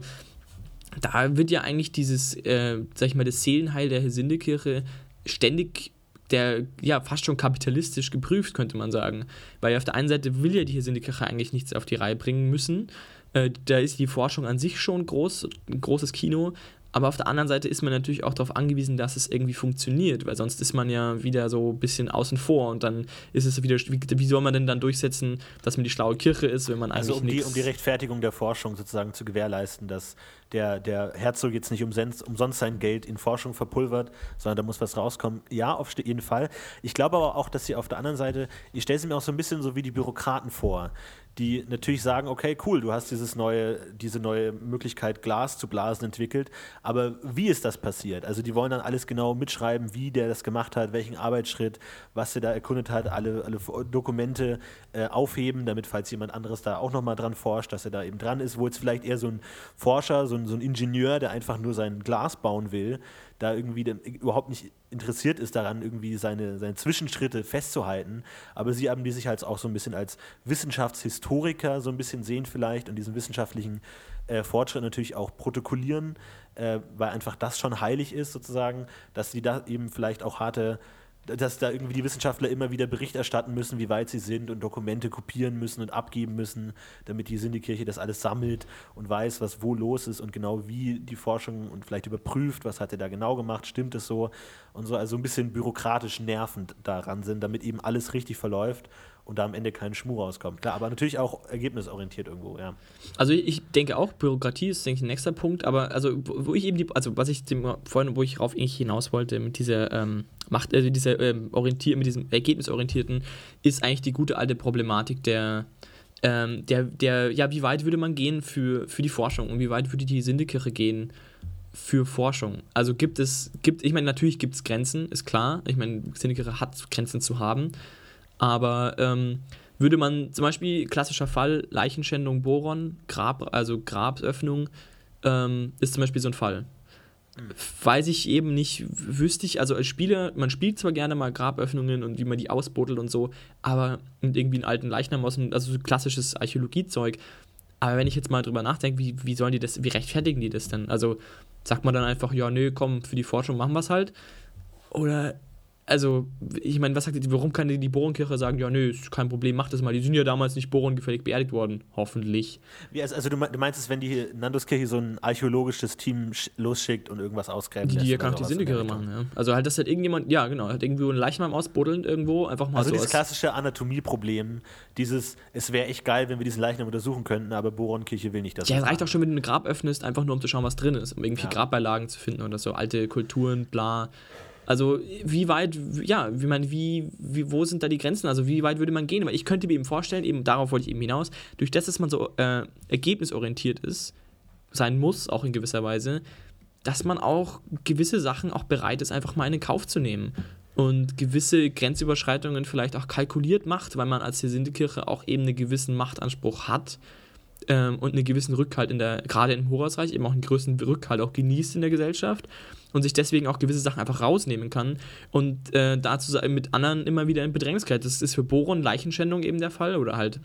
da wird ja eigentlich dieses, äh, sag ich mal, das Seelenheil der Sindekirche ständig der ja fast schon kapitalistisch geprüft, könnte man sagen. Weil auf der einen Seite will ja die Hesindikirche eigentlich nichts auf die Reihe bringen müssen. Äh, da ist die Forschung an sich schon groß, ein großes Kino, aber auf der anderen Seite ist man natürlich auch darauf angewiesen, dass es irgendwie funktioniert, weil sonst ist man ja wieder so ein bisschen außen vor und dann ist es wieder, wie, wie soll man denn dann durchsetzen, dass man die schlaue Kirche ist, wenn man also eigentlich um die, um die Rechtfertigung der Forschung sozusagen zu gewährleisten, dass der, der Herzog jetzt nicht umsonst, umsonst sein Geld in Forschung verpulvert, sondern da muss was rauskommen. Ja, auf jeden Fall. Ich glaube aber auch, dass sie auf der anderen Seite, ich stelle sie mir auch so ein bisschen so wie die Bürokraten vor, die natürlich sagen, okay, cool, du hast dieses neue, diese neue Möglichkeit, Glas zu blasen entwickelt, aber wie ist das passiert? Also die wollen dann alles genau mitschreiben, wie der das gemacht hat, welchen Arbeitsschritt, was er da erkundet hat, alle, alle Dokumente äh, aufheben, damit, falls jemand anderes da auch nochmal dran forscht, dass er da eben dran ist, wo jetzt vielleicht eher so ein Forscher, so ein, so ein Ingenieur, der einfach nur sein Glas bauen will, da irgendwie überhaupt nicht interessiert ist daran, irgendwie seine, seine Zwischenschritte festzuhalten. Aber sie haben die sich halt auch so ein bisschen als Wissenschaftshistoriker so ein bisschen sehen vielleicht und diesen wissenschaftlichen äh, Fortschritt natürlich auch protokollieren, äh, weil einfach das schon heilig ist sozusagen, dass sie da eben vielleicht auch harte dass da irgendwie die Wissenschaftler immer wieder Bericht erstatten müssen, wie weit sie sind und Dokumente kopieren müssen und abgeben müssen, damit die Sindikirche das alles sammelt und weiß, was wo los ist und genau wie die Forschung und vielleicht überprüft, was hat er da genau gemacht, stimmt es so? Und so, also ein bisschen bürokratisch nervend daran sind, damit eben alles richtig verläuft und da am Ende kein Schmuh rauskommt. Klar, aber natürlich auch ergebnisorientiert irgendwo, ja. Also ich denke auch, Bürokratie ist, denke ich, ein nächster Punkt, aber also wo ich eben die, also was ich vorhin, wo ich darauf eigentlich hinaus wollte, mit dieser ähm, Macht, also dieser ähm, Orientier, mit diesem Ergebnisorientierten, ist eigentlich die gute alte Problematik der, ähm, der, der, ja, wie weit würde man gehen für, für die Forschung und wie weit würde die Sindekirche gehen für Forschung? Also gibt es, gibt, ich meine, natürlich gibt es Grenzen, ist klar. Ich meine, Sindekirche hat Grenzen zu haben, aber ähm, würde man zum Beispiel, klassischer Fall, Leichenschändung Boron, Grab, also Graböffnung, ähm, ist zum Beispiel so ein Fall. Weiß ich eben nicht, wüsste ich, also als Spieler, man spielt zwar gerne mal Graböffnungen und wie man die ausbuddelt und so, aber und irgendwie einen alten Leichnam aus also so klassisches Archäologiezeug. Aber wenn ich jetzt mal drüber nachdenke, wie, wie sollen die das, wie rechtfertigen die das denn? Also sagt man dann einfach, ja, nö, komm, für die Forschung machen wir es halt. Oder, also, ich meine, was sagt die, warum kann die, Borenkirche sagen, ja, nö, ist kein Problem, mach das mal. Die sind ja damals nicht borengefällig beerdigt worden, hoffentlich. Wie, also, also du, me- du meinst es, wenn die Nanduskirche so ein archäologisches Team sch- losschickt und irgendwas ausgräben Die, die ja kann auch die Richtung. machen, ja. Also halt, dass halt irgendjemand, ja, genau, halt irgendwo einen Leichnam ausbuddeln irgendwo, einfach mal Also so dieses aus- klassische Anatomieproblem, dieses, es wäre echt geil, wenn wir diesen Leichnam untersuchen könnten, aber Boronkirche will nicht, dass Ja, es reicht auch schon, wenn du ein Grab öffnest, einfach nur um zu schauen, was drin ist, um irgendwie Ja. Grabbeilagen zu finden oder so, alte Kulturen, bla. Also, wie weit, ja, wie man, wie, wie, wo sind da die Grenzen? Also, wie weit würde man gehen? Weil ich könnte mir eben vorstellen, eben darauf wollte ich eben hinaus, durch das, dass man so äh, ergebnisorientiert ist, sein muss, auch in gewisser Weise, dass man auch gewisse Sachen auch bereit ist, einfach mal in den Kauf zu nehmen. Und gewisse Grenzüberschreitungen vielleicht auch kalkuliert macht, weil man als Sindekirche auch eben einen gewissen Machtanspruch hat ähm, und einen gewissen Rückhalt in der, gerade im Horusreich, eben auch einen größeren Rückhalt auch genießt in der Gesellschaft und sich deswegen auch gewisse Sachen einfach rausnehmen kann und äh, dazu mit anderen immer wieder in Bedrängnis gerät. Das ist für Boron Leichenschändung eben der Fall oder halt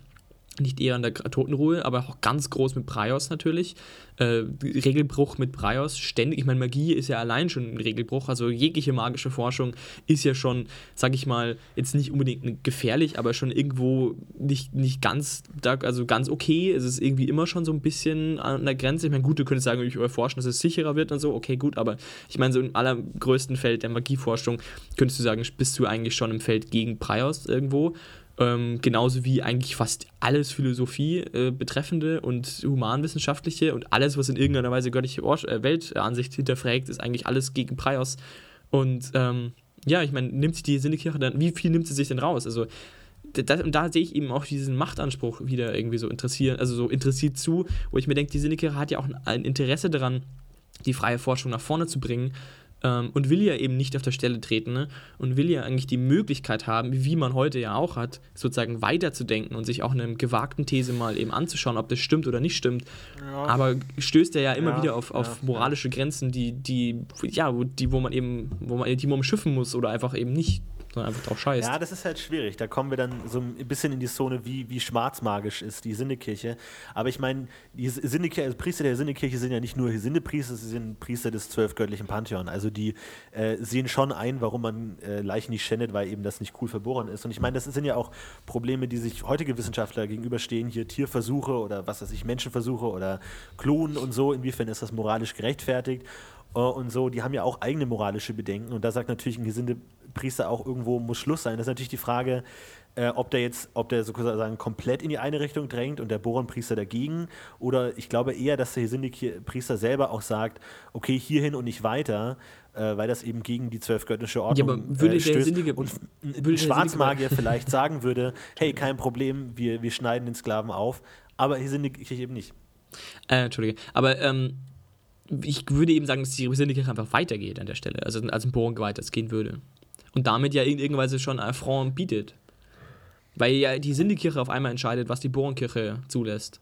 nicht eher an der Totenruhe, aber auch ganz groß mit Praios natürlich. Äh, Regelbruch mit Praios, ständig. Ich meine, Magie ist ja allein schon ein Regelbruch. Also jegliche magische Forschung ist ja schon, sag ich mal, jetzt nicht unbedingt gefährlich, aber schon irgendwo nicht, nicht ganz, also ganz okay. Es ist irgendwie immer schon so ein bisschen an der Grenze. Ich meine, gut, du könntest sagen, ich erforschen, dass es sicherer wird und so. Okay, gut, aber ich meine, so im allergrößten Feld der Magieforschung könntest du sagen, bist du eigentlich schon im Feld gegen Praios irgendwo. Ähm, genauso wie eigentlich fast alles Philosophie äh, betreffende und humanwissenschaftliche und alles, was in irgendeiner Weise göttliche Or äh, Weltansicht hinterfragt, ist eigentlich alles gegen Praios. Und ähm, ja, ich meine, nimmt sich die Sinnekirche dann, wie viel nimmt sie sich denn raus? Also, da, und da sehe ich eben auch diesen Machtanspruch wieder irgendwie so interessieren, also so interessiert zu, wo ich mir denke, die Sinnekirche hat ja auch ein, ein Interesse daran, die freie Forschung nach vorne zu bringen ähm, und will ja eben nicht auf der Stelle treten ne? und will ja eigentlich die Möglichkeit haben, wie man heute ja auch hat, sozusagen weiterzudenken und sich auch eine gewagten These mal eben anzuschauen, ob das stimmt oder nicht stimmt. Aber stößt er ja immer Ja, wieder auf, auf ja, moralische Grenzen, die, die, ja, wo, die, wo man eben, wo man, die man umschiffen muss oder einfach eben nicht sondern einfach drauf scheißt. Ja, das ist halt schwierig. Da kommen wir dann so ein bisschen in die Zone, wie, wie schwarzmagisch ist die Sinnekirche. Aber ich meine, die Sinnekirche, also Priester der Sinnekirche sind ja nicht nur Sinnepriester, sie sind Priester des zwölfgöttlichen Pantheon. Also die äh, sehen schon ein, warum man äh, Leichen nicht schändet, weil eben das nicht cool verboren ist. Und ich meine, das sind ja auch Probleme, die sich heutige Wissenschaftler gegenüberstehen, hier Tierversuche oder was weiß ich, Menschenversuche oder Klonen und so. Inwiefern ist das moralisch gerechtfertigt? Äh, und so, die haben ja auch eigene moralische Bedenken. Und da sagt natürlich ein Gesindepriester auch irgendwo muss Schluss sein. Das ist natürlich die Frage, äh, ob der jetzt, ob der sozusagen komplett in die eine Richtung drängt und der Bohrenpriester dagegen. Oder ich glaube eher, dass der Gesindepriester selber auch sagt, okay, hierhin und nicht weiter, äh, weil das eben gegen die zwölfgöttliche Ordnung ja, aber würde äh, der Sinnige, und ein Schwarzmagier vielleicht sagen würde, hey, kein Problem, wir, wir schneiden den Sklaven auf. Aber hier sind die eben nicht. Äh, Entschuldige. Aber ähm, ich würde eben sagen, dass die Sinnekirche einfach weitergeht an der Stelle, also als ein Bohren weitergehen würde. Und damit ja in irgendeiner Weise schon Affront bietet. Weil ja die Sinnekirche auf einmal entscheidet, was die Bohrenkirche zulässt.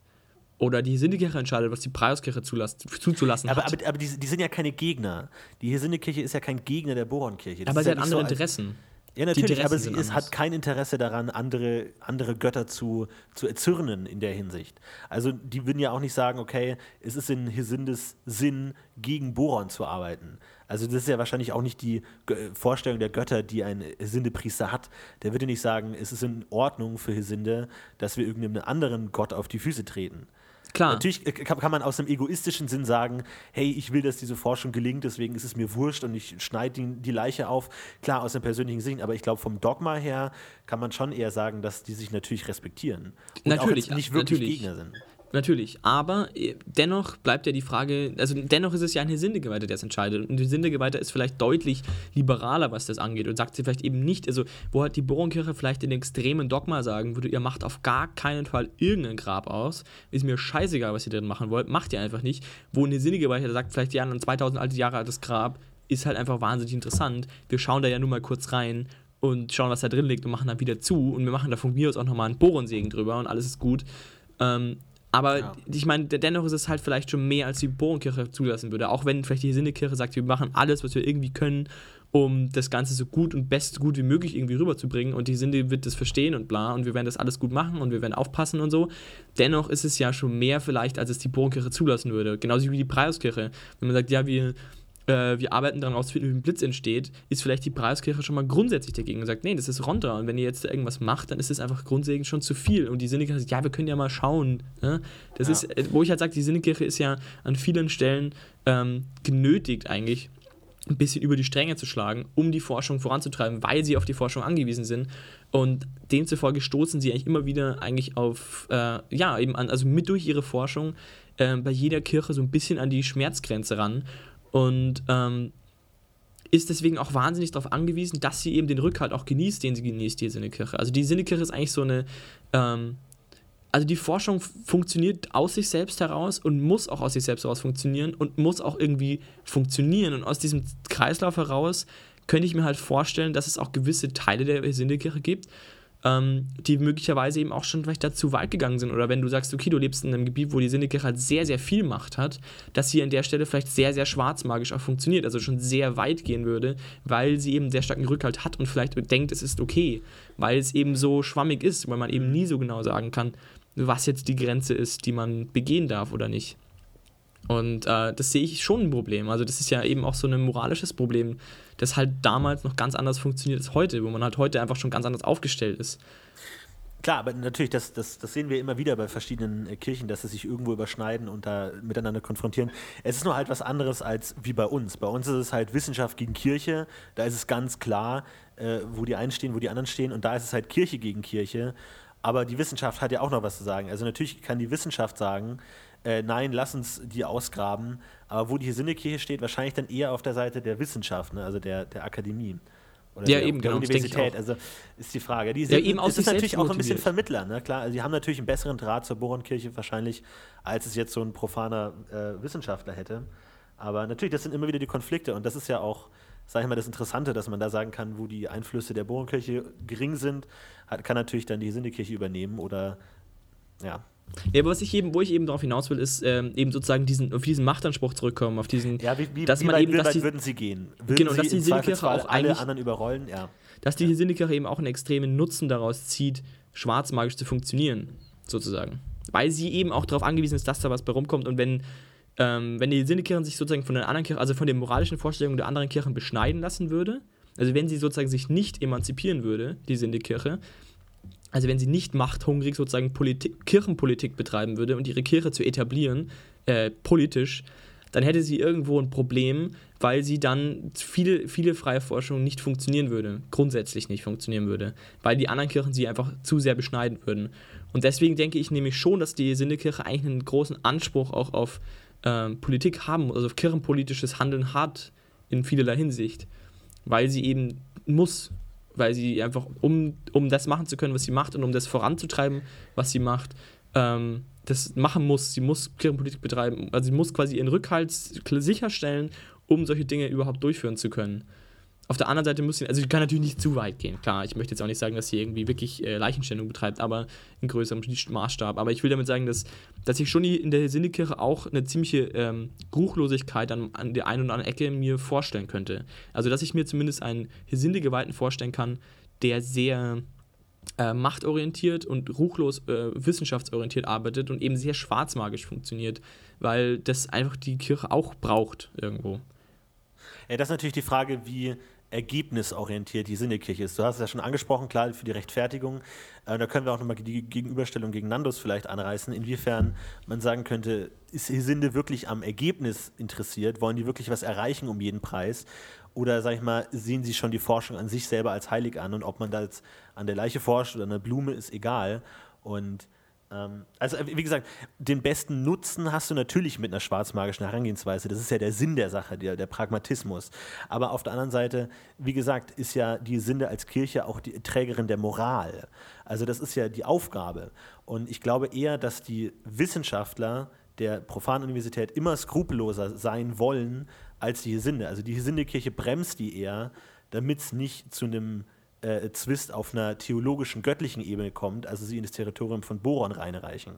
Oder die Sinnekirche entscheidet, was die Preiskirche zuzulassen aber, hat. Aber, aber die, die, sind ja keine Gegner. Die Sinnekirche ist ja kein Gegner der Bohrenkirche. aber sie hat andere so Interessen. Ja, natürlich, aber sie ist, hat kein Interesse daran, andere, andere Götter zu, zu erzürnen in der Hinsicht. Also die würden ja auch nicht sagen, okay, es ist in Hesindes Sinn, gegen Boron zu arbeiten. Also das ist ja wahrscheinlich auch nicht die Vorstellung der Götter, die ein Hesinde-Priester hat. Der würde nicht sagen, es ist in Ordnung für Hesinde, dass wir irgendeinem anderen Gott auf die Füße treten. Klar. Natürlich äh, kann, kann, man aus einem egoistischen Sinn sagen, hey, ich will, dass diese Forschung gelingt, deswegen ist es mir wurscht und ich schneide die, die Leiche auf. Klar, aus einem persönlichen Sinn, aber ich glaube, vom Dogma her kann man schon eher sagen, dass die sich natürlich respektieren. Und natürlich, auch nicht wirklich natürlich. Gegner sind. Natürlich, aber äh, dennoch bleibt ja die Frage, also dennoch ist es ja ein Sindegeweihter, der es entscheidet. Und der Sindegeweihter ist vielleicht deutlich liberaler, was das angeht und sagt sie vielleicht eben nicht, also wo halt die Bohrenkirche vielleicht den extremen Dogma sagen würde, ihr macht auf gar keinen Fall irgendein Grab aus, ist mir scheißegal, was ihr drin machen wollt, macht ihr einfach nicht. Wo eine Sindegeweihter sagt, vielleicht ja, ein 2000 alte Jahre altes Grab ist halt einfach wahnsinnig interessant. Wir schauen da ja nur mal kurz rein und schauen, was da drin liegt und machen dann wieder zu und wir machen da von mir aus auch nochmal einen Bohrensegen drüber und alles ist gut. Ähm, aber ja. ich meine, dennoch ist es halt vielleicht schon mehr, als die Bohrenkirche zulassen würde. Auch wenn vielleicht die Sinnekirche sagt, wir machen alles, was wir irgendwie können, um das Ganze so gut und best gut wie möglich irgendwie rüberzubringen. Und die Sinne wird das verstehen und bla. Und wir werden das alles gut machen und wir werden aufpassen und so. Dennoch ist es ja schon mehr vielleicht, als es die Bohrenkirche zulassen würde. Genauso wie die Preiskirche. Wenn man sagt, ja, wir äh, wir arbeiten daran rauszufinden, wie ein Blitz entsteht, ist vielleicht die Preiskirche schon mal grundsätzlich dagegen und sagt, nee, das ist Rondra und wenn ihr jetzt irgendwas macht, dann ist es einfach grundsätzlich schon zu viel. Und die Sinnekirche sagt, ja, wir können ja mal schauen. Ne? Das ja. ist, äh, wo ich halt sage, die Sinnekirche ist ja an vielen Stellen ähm, genötigt eigentlich, ein bisschen über die Stränge zu schlagen, um die Forschung voranzutreiben, weil sie auf die Forschung angewiesen sind. Und demzufolge stoßen sie eigentlich immer wieder eigentlich auf, äh, ja, eben an, also mit durch ihre Forschung äh, bei jeder Kirche so ein bisschen an die Schmerzgrenze ran und ähm, ist deswegen auch wahnsinnig darauf angewiesen, dass sie eben den Rückhalt auch genießt, den sie genießt, die Sinnekirche. Also die Sinnekirche ist eigentlich so eine, ähm, also die Forschung funktioniert aus sich selbst heraus und muss auch aus sich selbst heraus funktionieren und muss auch irgendwie funktionieren. Und aus diesem Kreislauf heraus könnte ich mir halt vorstellen, dass es auch gewisse Teile der Sinnekirche gibt, ähm, die möglicherweise eben auch schon vielleicht dazu weit gegangen sind. Oder wenn du sagst, okay, du lebst in einem Gebiet, wo die Sinnekirche halt sehr, sehr viel Macht hat, dass sie an der Stelle vielleicht sehr, sehr schwarzmagisch auch funktioniert, also schon sehr weit gehen würde, weil sie eben sehr starken Rückhalt hat und vielleicht denkt, es ist okay, weil es eben so schwammig ist, weil man eben nie so genau sagen kann, was jetzt die Grenze ist, die man begehen darf oder nicht. Und äh, das sehe ich schon ein Problem. Also das ist ja eben auch so ein moralisches Problem, das halt damals noch ganz anders funktioniert als heute, wo man halt heute einfach schon ganz anders aufgestellt ist. Klar, aber natürlich, das, das, das sehen wir immer wieder bei verschiedenen äh, Kirchen, dass sie sich irgendwo überschneiden und da miteinander konfrontieren. Es ist nur halt was anderes als wie bei uns. Bei uns ist es halt Wissenschaft gegen Kirche. Da ist es ganz klar, äh, wo die einen stehen, wo die anderen stehen. Und da ist es halt Kirche gegen Kirche. Aber die Wissenschaft hat ja auch noch was zu sagen. Also natürlich kann die Wissenschaft sagen, äh, nein, lass uns die ausgraben. Aber wo die Sinnekirche steht, wahrscheinlich dann eher auf der Seite der Wissenschaft, ne? also der, der Akademie. Oder ja, der, eben, der genau, Universität. Also ist die Frage. Die sind, ja, eben es ist natürlich auch ein bisschen Vermittler, ne? Klar, also die haben natürlich einen besseren Draht zur Bohrenkirche wahrscheinlich, als es jetzt so ein profaner äh, Wissenschaftler hätte. Aber natürlich, das sind immer wieder die Konflikte und das ist ja auch, sag ich mal, das Interessante, dass man da sagen kann, wo die Einflüsse der Bohrenkirche gering sind, hat, kann natürlich dann die Sinnekirche übernehmen oder ja, ja, aber was ich eben, wo ich eben darauf hinaus will, ist ähm, eben sozusagen diesen, auf diesen Machtanspruch zurückkommen, auf diesen, ja, wie, wie, dass wie man weit, eben, dass die, würden sie gehen? Würden genau, sie dass die Sinnekirche auch alle anderen überrollen, ja. dass die Hesindekirche eben auch einen extremen Nutzen daraus zieht, schwarzmagisch zu funktionieren, sozusagen. Weil sie eben auch darauf angewiesen ist, dass da was bei rumkommt und wenn, ähm, wenn die Hesindekirchen sich sozusagen von den anderen Kirchen, also von den moralischen Vorstellungen der anderen Kirchen beschneiden lassen würde, also wenn sie sozusagen sich nicht emanzipieren würde, die Sindekirche, also wenn sie nicht machthungrig sozusagen Politik, Kirchenpolitik betreiben würde und ihre Kirche zu etablieren, äh, politisch, dann hätte sie irgendwo ein Problem, weil sie dann viele, viele freie Forschung nicht funktionieren würde, grundsätzlich nicht funktionieren würde, weil die anderen Kirchen sie einfach zu sehr beschneiden würden. Und deswegen denke ich nämlich schon, dass die Sindekirche eigentlich einen großen Anspruch auch auf äh, Politik haben, also auf kirchenpolitisches Handeln hat in vielerlei Hinsicht, weil sie eben muss, weil sie einfach, um, um das machen zu können, was sie macht und um das voranzutreiben, was sie macht, ähm, das machen muss. Sie muss Kirchenpolitik betreiben. Also sie muss quasi ihren Rückhalt sicherstellen, um solche Dinge überhaupt durchführen zu können. Auf der anderen Seite muss sie, also sie kann natürlich nicht zu weit gehen. Klar, ich möchte jetzt auch nicht sagen, dass sie irgendwie wirklich äh, Leichenstellung betreibt, aber in größerem Maßstab. Aber ich will damit sagen, dass, dass ich schon in der Sinnekirche auch eine ziemliche ähm, Ruchlosigkeit an, an der einen oder anderen Ecke mir vorstellen könnte. Also, dass ich mir zumindest einen Geweihten vorstellen kann, der sehr äh, machtorientiert und ruchlos äh, wissenschaftsorientiert arbeitet und eben sehr schwarzmagisch funktioniert, weil das einfach die Kirche auch braucht irgendwo. Ja, das ist natürlich die Frage, wie ergebnisorientiert die Sinnekirche ist. Du hast es ja schon angesprochen, klar, für die Rechtfertigung. Äh, da können wir auch nochmal die Gegenüberstellung gegen Nandos vielleicht anreißen, inwiefern man sagen könnte, ist Sinde wirklich am Ergebnis interessiert? Wollen die wirklich was erreichen um jeden Preis? Oder, sag ich mal, sehen sie schon die Forschung an sich selber als heilig an und ob man da jetzt an der Leiche forscht oder an der Blume, ist egal. Und also, wie gesagt, den besten Nutzen hast du natürlich mit einer schwarzmagischen Herangehensweise. Das ist ja der Sinn der Sache, der, der Pragmatismus. Aber auf der anderen Seite, wie gesagt, ist ja die Sinde als Kirche auch die Trägerin der Moral. Also, das ist ja die Aufgabe. Und ich glaube eher, dass die Wissenschaftler der Profanuniversität immer skrupelloser sein wollen als die Hesinde. Also die Hesindekirche bremst die eher, damit es nicht zu einem äh, Zwist auf einer theologischen, göttlichen Ebene kommt, also sie in das Territorium von Boron reinreichen.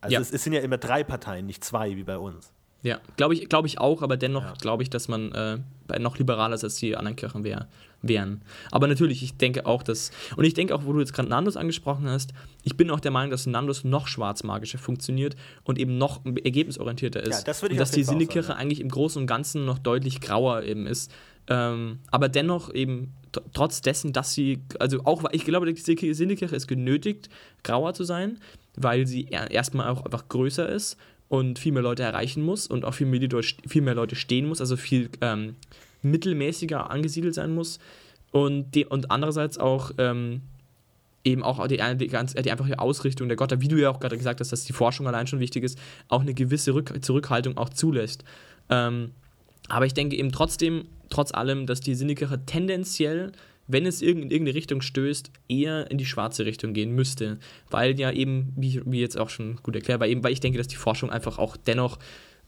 Also ja. es, es, sind ja immer drei Parteien, nicht zwei wie bei uns. Ja, glaube ich, glaub ich auch, aber dennoch ja. glaube ich, dass man äh, noch liberaler ist als die anderen Kirchen wär, wären. Aber natürlich, ich denke auch, dass, und ich denke auch, wo du jetzt gerade Nandos angesprochen hast, ich bin auch der Meinung, dass Nandos noch schwarzmagischer funktioniert und eben noch ergebnisorientierter ist. Ja, das würde ich Und dass die Sinnekirche eigentlich im Großen und Ganzen noch deutlich grauer eben ist. Ähm, aber dennoch eben trotz dessen, dass sie, also auch, ich glaube, die Sinnekirche ist genötigt, grauer zu sein, weil sie erstmal auch einfach größer ist und viel mehr Leute erreichen muss und auch viel mehr, viel mehr Leute stehen muss, also viel ähm, mittelmäßiger angesiedelt sein muss. Und, die, und andererseits auch ähm, eben auch die, die, ganz, die einfache Ausrichtung der Götter, wie du ja auch gerade gesagt hast, dass die Forschung allein schon wichtig ist, auch eine gewisse Rück Zurückhaltung auch zulässt. Ähm, aber ich denke eben trotzdem, trotz allem, dass die Sinnekirche tendenziell wenn es in irgendeine Richtung stößt, eher in die schwarze Richtung gehen müsste. Weil ja eben, wie, wie jetzt auch schon gut erklärt, weil eben, weil ich denke, dass die Forschung einfach auch dennoch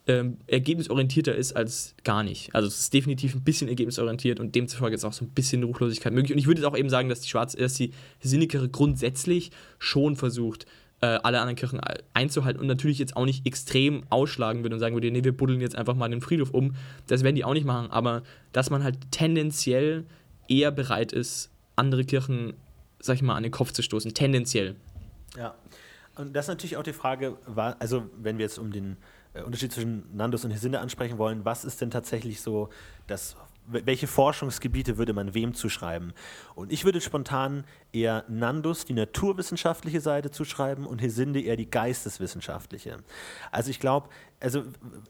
ähm, ergebnisorientierter ist als gar nicht. Also es ist definitiv ein bisschen ergebnisorientiert und demzufolge ist auch so ein bisschen Ruchlosigkeit möglich. Und ich würde auch eben sagen, dass die schwarze, dass die Sinnekirche grundsätzlich schon versucht, äh, alle anderen Kirchen einzuhalten und natürlich jetzt auch nicht extrem ausschlagen würde und sagen würde, nee, wir buddeln jetzt einfach mal den Friedhof um. Das werden die auch nicht machen, aber dass man halt tendenziell eher bereit ist, andere Kirchen, sag ich mal, an den Kopf zu stoßen, tendenziell. Ja. Und das ist natürlich auch die Frage, also wenn wir jetzt um den äh, Unterschied zwischen Nandos und Hesinde ansprechen wollen, was ist denn tatsächlich so das welche Forschungsgebiete würde man wem zuschreiben? Und ich würde spontan eher Nandus die naturwissenschaftliche Seite zuschreiben und Hesinde eher die geisteswissenschaftliche. Also ich glaube, also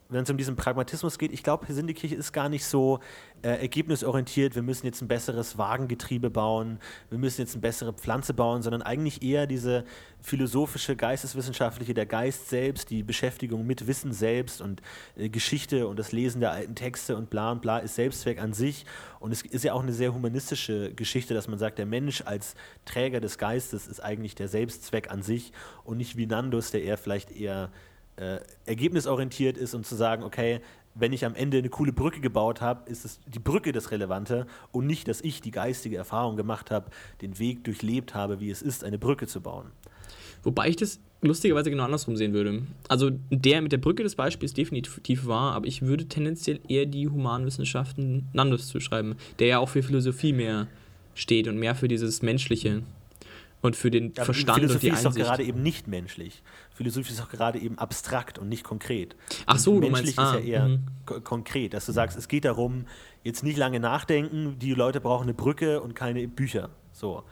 wenn es um diesen Pragmatismus geht, ich glaube, Hesindekirche ist gar nicht so äh, ergebnisorientiert, wir müssen jetzt ein besseres Wagengetriebe bauen, wir müssen jetzt eine bessere Pflanze bauen, sondern eigentlich eher diese philosophische, geisteswissenschaftliche, der Geist selbst, die Beschäftigung mit Wissen selbst und äh, Geschichte und das Lesen der alten Texte und bla und bla ist Selbstzweck an sich. Und es ist ja auch eine sehr humanistische Geschichte, dass man sagt, der Mensch als Träger des Geistes ist eigentlich der Selbstzweck an sich und nicht wie Nandus, der eher vielleicht eher äh, ergebnisorientiert ist und zu sagen, okay, wenn ich am Ende eine coole Brücke gebaut habe, ist es die Brücke das Relevante und nicht, dass ich die geistige Erfahrung gemacht habe, den Weg durchlebt habe, wie es ist, eine Brücke zu bauen. Wobei ich das lustigerweise genau andersrum sehen würde. Also der mit der Brücke des Beispiels definitiv war, aber ich würde tendenziell eher die Humanwissenschaften Nandos zuschreiben, der ja auch für Philosophie mehr steht und mehr für dieses Menschliche und für den Ja, Verstand Philosophie und die ist doch gerade eben nicht menschlich. Philosophie ist doch gerade eben abstrakt und nicht konkret. Ach so, Und du menschlich meinst- ah, ist ja eher mhm. ko konkret, dass du sagst, es geht darum, jetzt nicht lange nachdenken, die Leute brauchen eine Brücke und keine Bücher. So,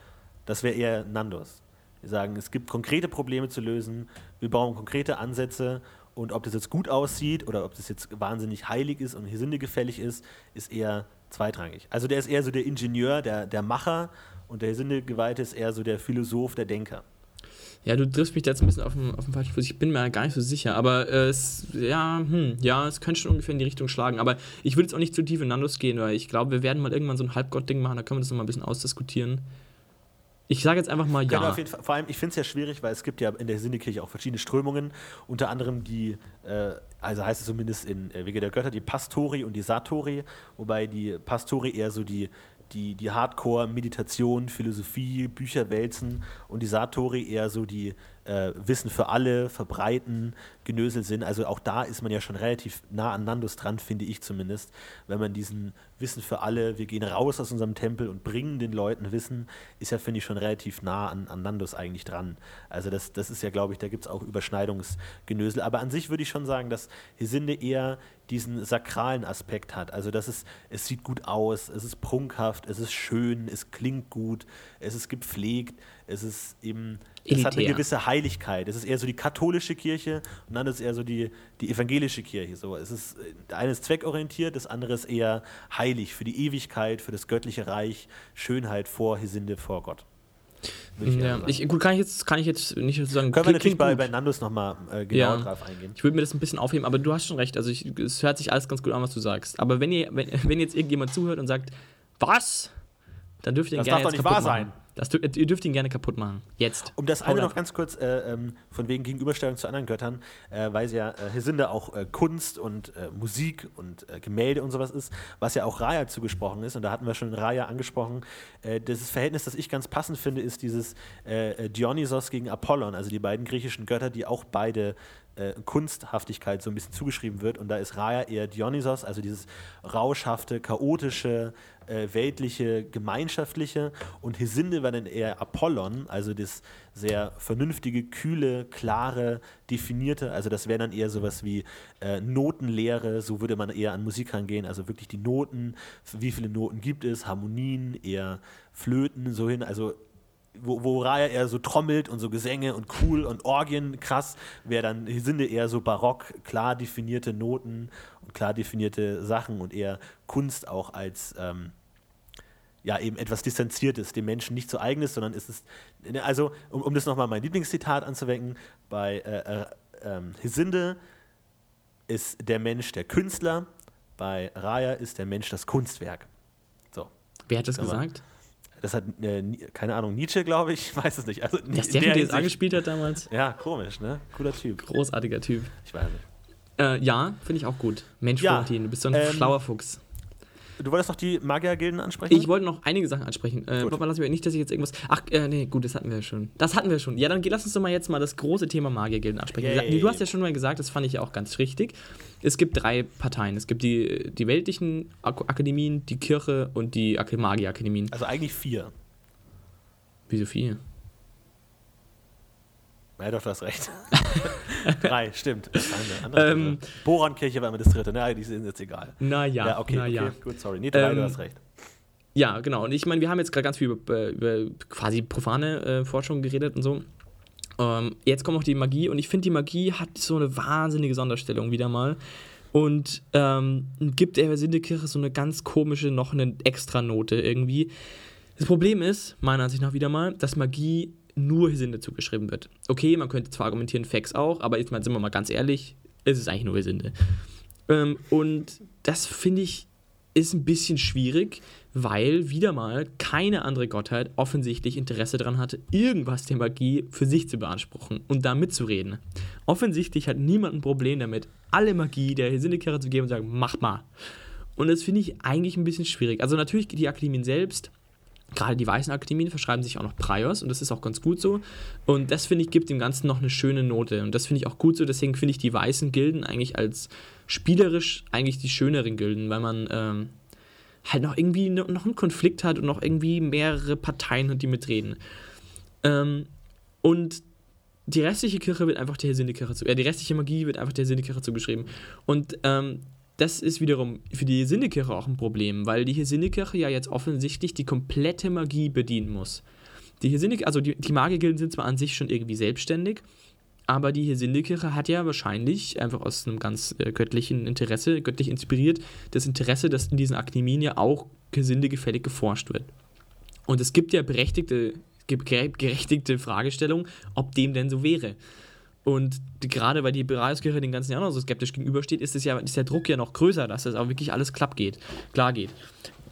das wäre eher Nandos. Wir sagen, es gibt konkrete Probleme zu lösen, wir brauchen konkrete Ansätze und ob das jetzt gut aussieht oder ob das jetzt wahnsinnig heilig ist und Gesinde gefällig ist, ist eher zweitrangig. Also der ist eher so der Ingenieur, der, der Macher und der Sinnegeweihte ist eher so der Philosoph, der Denker. Ja, du triffst mich da jetzt ein bisschen auf dem, auf dem falschen Fuß. Ich bin mir gar nicht so sicher. Aber äh, es, ja, hm, ja, es könnte schon ungefähr in die Richtung schlagen. Aber ich würde jetzt auch nicht zu tief in Nandos gehen, weil ich glaube, wir werden mal irgendwann so ein Halbgott-Ding machen. Da können wir das nochmal ein bisschen ausdiskutieren. Ich sage jetzt einfach mal ja. Fall, vor allem, ich finde es ja schwierig, weil es gibt ja in der Sinnekirche auch verschiedene Strömungen, unter anderem die, äh, also heißt es zumindest in äh, Wege der Götter, die Pastori und die Satori, wobei die Pastori eher so die, die, die Hardcore-Meditation, Philosophie, Bücher wälzen und die Satori eher so die äh, Wissen für alle, verbreiten, Genösel sind. Also auch da ist man ja schon relativ nah an Nandos dran, finde ich zumindest, wenn man diesen Wissen für alle, wir gehen raus aus unserem Tempel und bringen den Leuten Wissen, ist ja, finde ich, schon relativ nah an, an Nandos eigentlich dran. Also das, das ist ja, glaube ich, da gibt es auch Überschneidungsgenösel. Aber an sich würde ich schon sagen, dass Hesinde eher diesen sakralen Aspekt hat. Also dass es, es sieht gut aus, es ist prunkhaft, es ist schön, es klingt gut, es ist gepflegt, es ist eben, es hat eine Elitär. gewisse Heiligkeit. Es ist eher so die katholische Kirche und dann ist es eher so die, die evangelische Kirche. So, es ist, das eine ist zweckorientiert, das andere ist eher heilig für die Ewigkeit, für das göttliche Reich, Schönheit vor Hesinde, vor Gott. Eher Ja, ich, gut, kann ich jetzt, kann ich jetzt nicht sagen. Können wir klingt- natürlich bei, bei Nandos nochmal äh, genauer Ja. drauf eingehen. Ich würde mir das ein bisschen aufheben, aber du hast schon recht. Also ich, es hört sich alles ganz gut an, was du sagst. Aber wenn ihr, wenn, wenn jetzt irgendjemand zuhört und sagt, was? Dann dürft ihr Das gerne darf doch nicht wahr machen. sein. Das, ihr dürft ihn gerne kaputt machen. Jetzt. Um das Hau eine noch ganz kurz, äh, ähm, von wegen Gegenüberstellung zu anderen Göttern, äh, weil es ja äh, Hesinde auch äh, Kunst und äh, Musik und äh, Gemälde und sowas ist, was ja auch Raya zugesprochen ist, und da hatten wir schon Raya angesprochen. Äh, das Verhältnis, das ich ganz passend finde, ist dieses äh, Dionysos gegen Apollon, also die beiden griechischen Götter, die auch beide äh, Kunsthaftigkeit so ein bisschen zugeschrieben wird. Und da ist Raya eher Dionysos, also dieses rauschhafte, chaotische, äh, weltliche, gemeinschaftliche. Und Hesinde war dann eher Apollon, also das sehr vernünftige, kühle, klare, definierte. Also das wäre dann eher sowas wie äh, Notenlehre, so würde man eher an Musik rangehen. Also wirklich die Noten, wie viele Noten gibt es, Harmonien, eher Flöten, so hin. Also wo, wo Raya eher so trommelt und so Gesänge und cool und Orgien krass, wäre dann Hesinde eher so barock, klar definierte Noten und klar definierte Sachen und eher Kunst auch als ähm, ja eben etwas Distanziertes, dem Menschen nicht so eigenes, sondern ist es, also um, um das nochmal mein Lieblingszitat anzuwecken, bei äh, äh, ähm, Hesinde ist der Mensch der Künstler, bei Raya ist der Mensch das Kunstwerk. So. Wer hat das gesagt? Das hat, äh, keine Ahnung, Nietzsche, glaube ich, ich weiß es nicht. Also, Dass der der DSA Hinsicht- gespielt hat damals? Ja, komisch, ne? Cooler Typ. Großartiger Typ. Ich weiß nicht. Äh, ja, finde ich auch gut. Mensch, Ja, Florentin, du bist so ein ähm, schlauer Fuchs. Du wolltest doch die Magiergilden ansprechen? Ich wollte noch einige Sachen ansprechen. Äh, mal, lass mich nicht, dass ich jetzt irgendwas. Ach, äh, nee, gut, das hatten wir ja schon. Das hatten wir schon. Ja, dann lass uns doch mal jetzt mal das große Thema Magiergilden ansprechen. Yay. Du hast ja schon mal gesagt, das fand ich auch ganz richtig. Es gibt drei Parteien. Es gibt die, die weltlichen Ak Akademien, die Kirche und die Ak Magierakademien. also eigentlich vier. Wie so viel? Ja, doch, du hast recht. Drei, stimmt. Andere, Ähm. Borankirche war immer das dritte. Nein, die sind jetzt egal. Naja, Ja, okay, na okay, ja. gut, sorry. Nee, drei, Ähm, du hast recht. Ja, genau. Und ich meine, wir haben jetzt gerade ganz viel über, äh, über quasi profane äh, Forschung geredet und so. Ähm, jetzt kommt noch die Magie und ich finde, die Magie hat so eine wahnsinnige Sonderstellung wieder mal und ähm, gibt der Sindekirche so eine ganz komische, noch eine Extranote irgendwie. Das Problem ist, meiner Ansicht nach wieder mal, dass Magie nur Sinde zugeschrieben wird. Okay, man könnte zwar argumentieren, Fax auch, aber jetzt mal, sind wir mal ganz ehrlich, es ist eigentlich nur Sinde. Ähm, und das finde ich ist ein bisschen schwierig, weil wieder mal keine andere Gottheit offensichtlich Interesse daran hatte, irgendwas der Magie für sich zu beanspruchen und da mitzureden. Offensichtlich hat niemand ein Problem damit, alle Magie der Sinnekehre zu geben und zu sagen, mach mal. Und das finde ich eigentlich ein bisschen schwierig. Also natürlich die Akademien selbst, gerade die weißen Akademien verschreiben sich auch noch Priors und das ist auch ganz gut so. Und das finde ich gibt dem Ganzen noch eine schöne Note und das finde ich auch gut so. Deswegen finde ich die weißen Gilden eigentlich als spielerisch eigentlich die schöneren Gilden, weil man ähm, halt noch irgendwie noch einen Konflikt hat und noch irgendwie mehrere Parteien hat, die mitreden. Ähm, und die restliche Kirche wird einfach der Hesinde-Kirche zu, äh, die restliche Magie wird einfach der Hesinde-Kirche zugeschrieben. Und ähm, das ist wiederum für die Hesinde-Kirche auch ein Problem, weil die Hesinde-Kirche ja jetzt offensichtlich die komplette Magie bedienen muss. Die Hesinde, also die, die Magiergilden sind zwar an sich schon irgendwie selbstständig, aber die Hesinde-Kirche hat ja wahrscheinlich einfach aus einem ganz äh, göttlichen Interesse, göttlich inspiriert, das Interesse, dass in diesen Akademien ja auch Gesinde gefällig geforscht wird. Und es gibt ja berechtigte gerechtigte Fragestellung, ob dem denn so wäre. Und gerade weil die Beratungskirche den ganzen Jahren noch so skeptisch gegenübersteht, ist, ja, ist der Druck ja noch größer, dass das auch wirklich alles klapp geht, klar geht.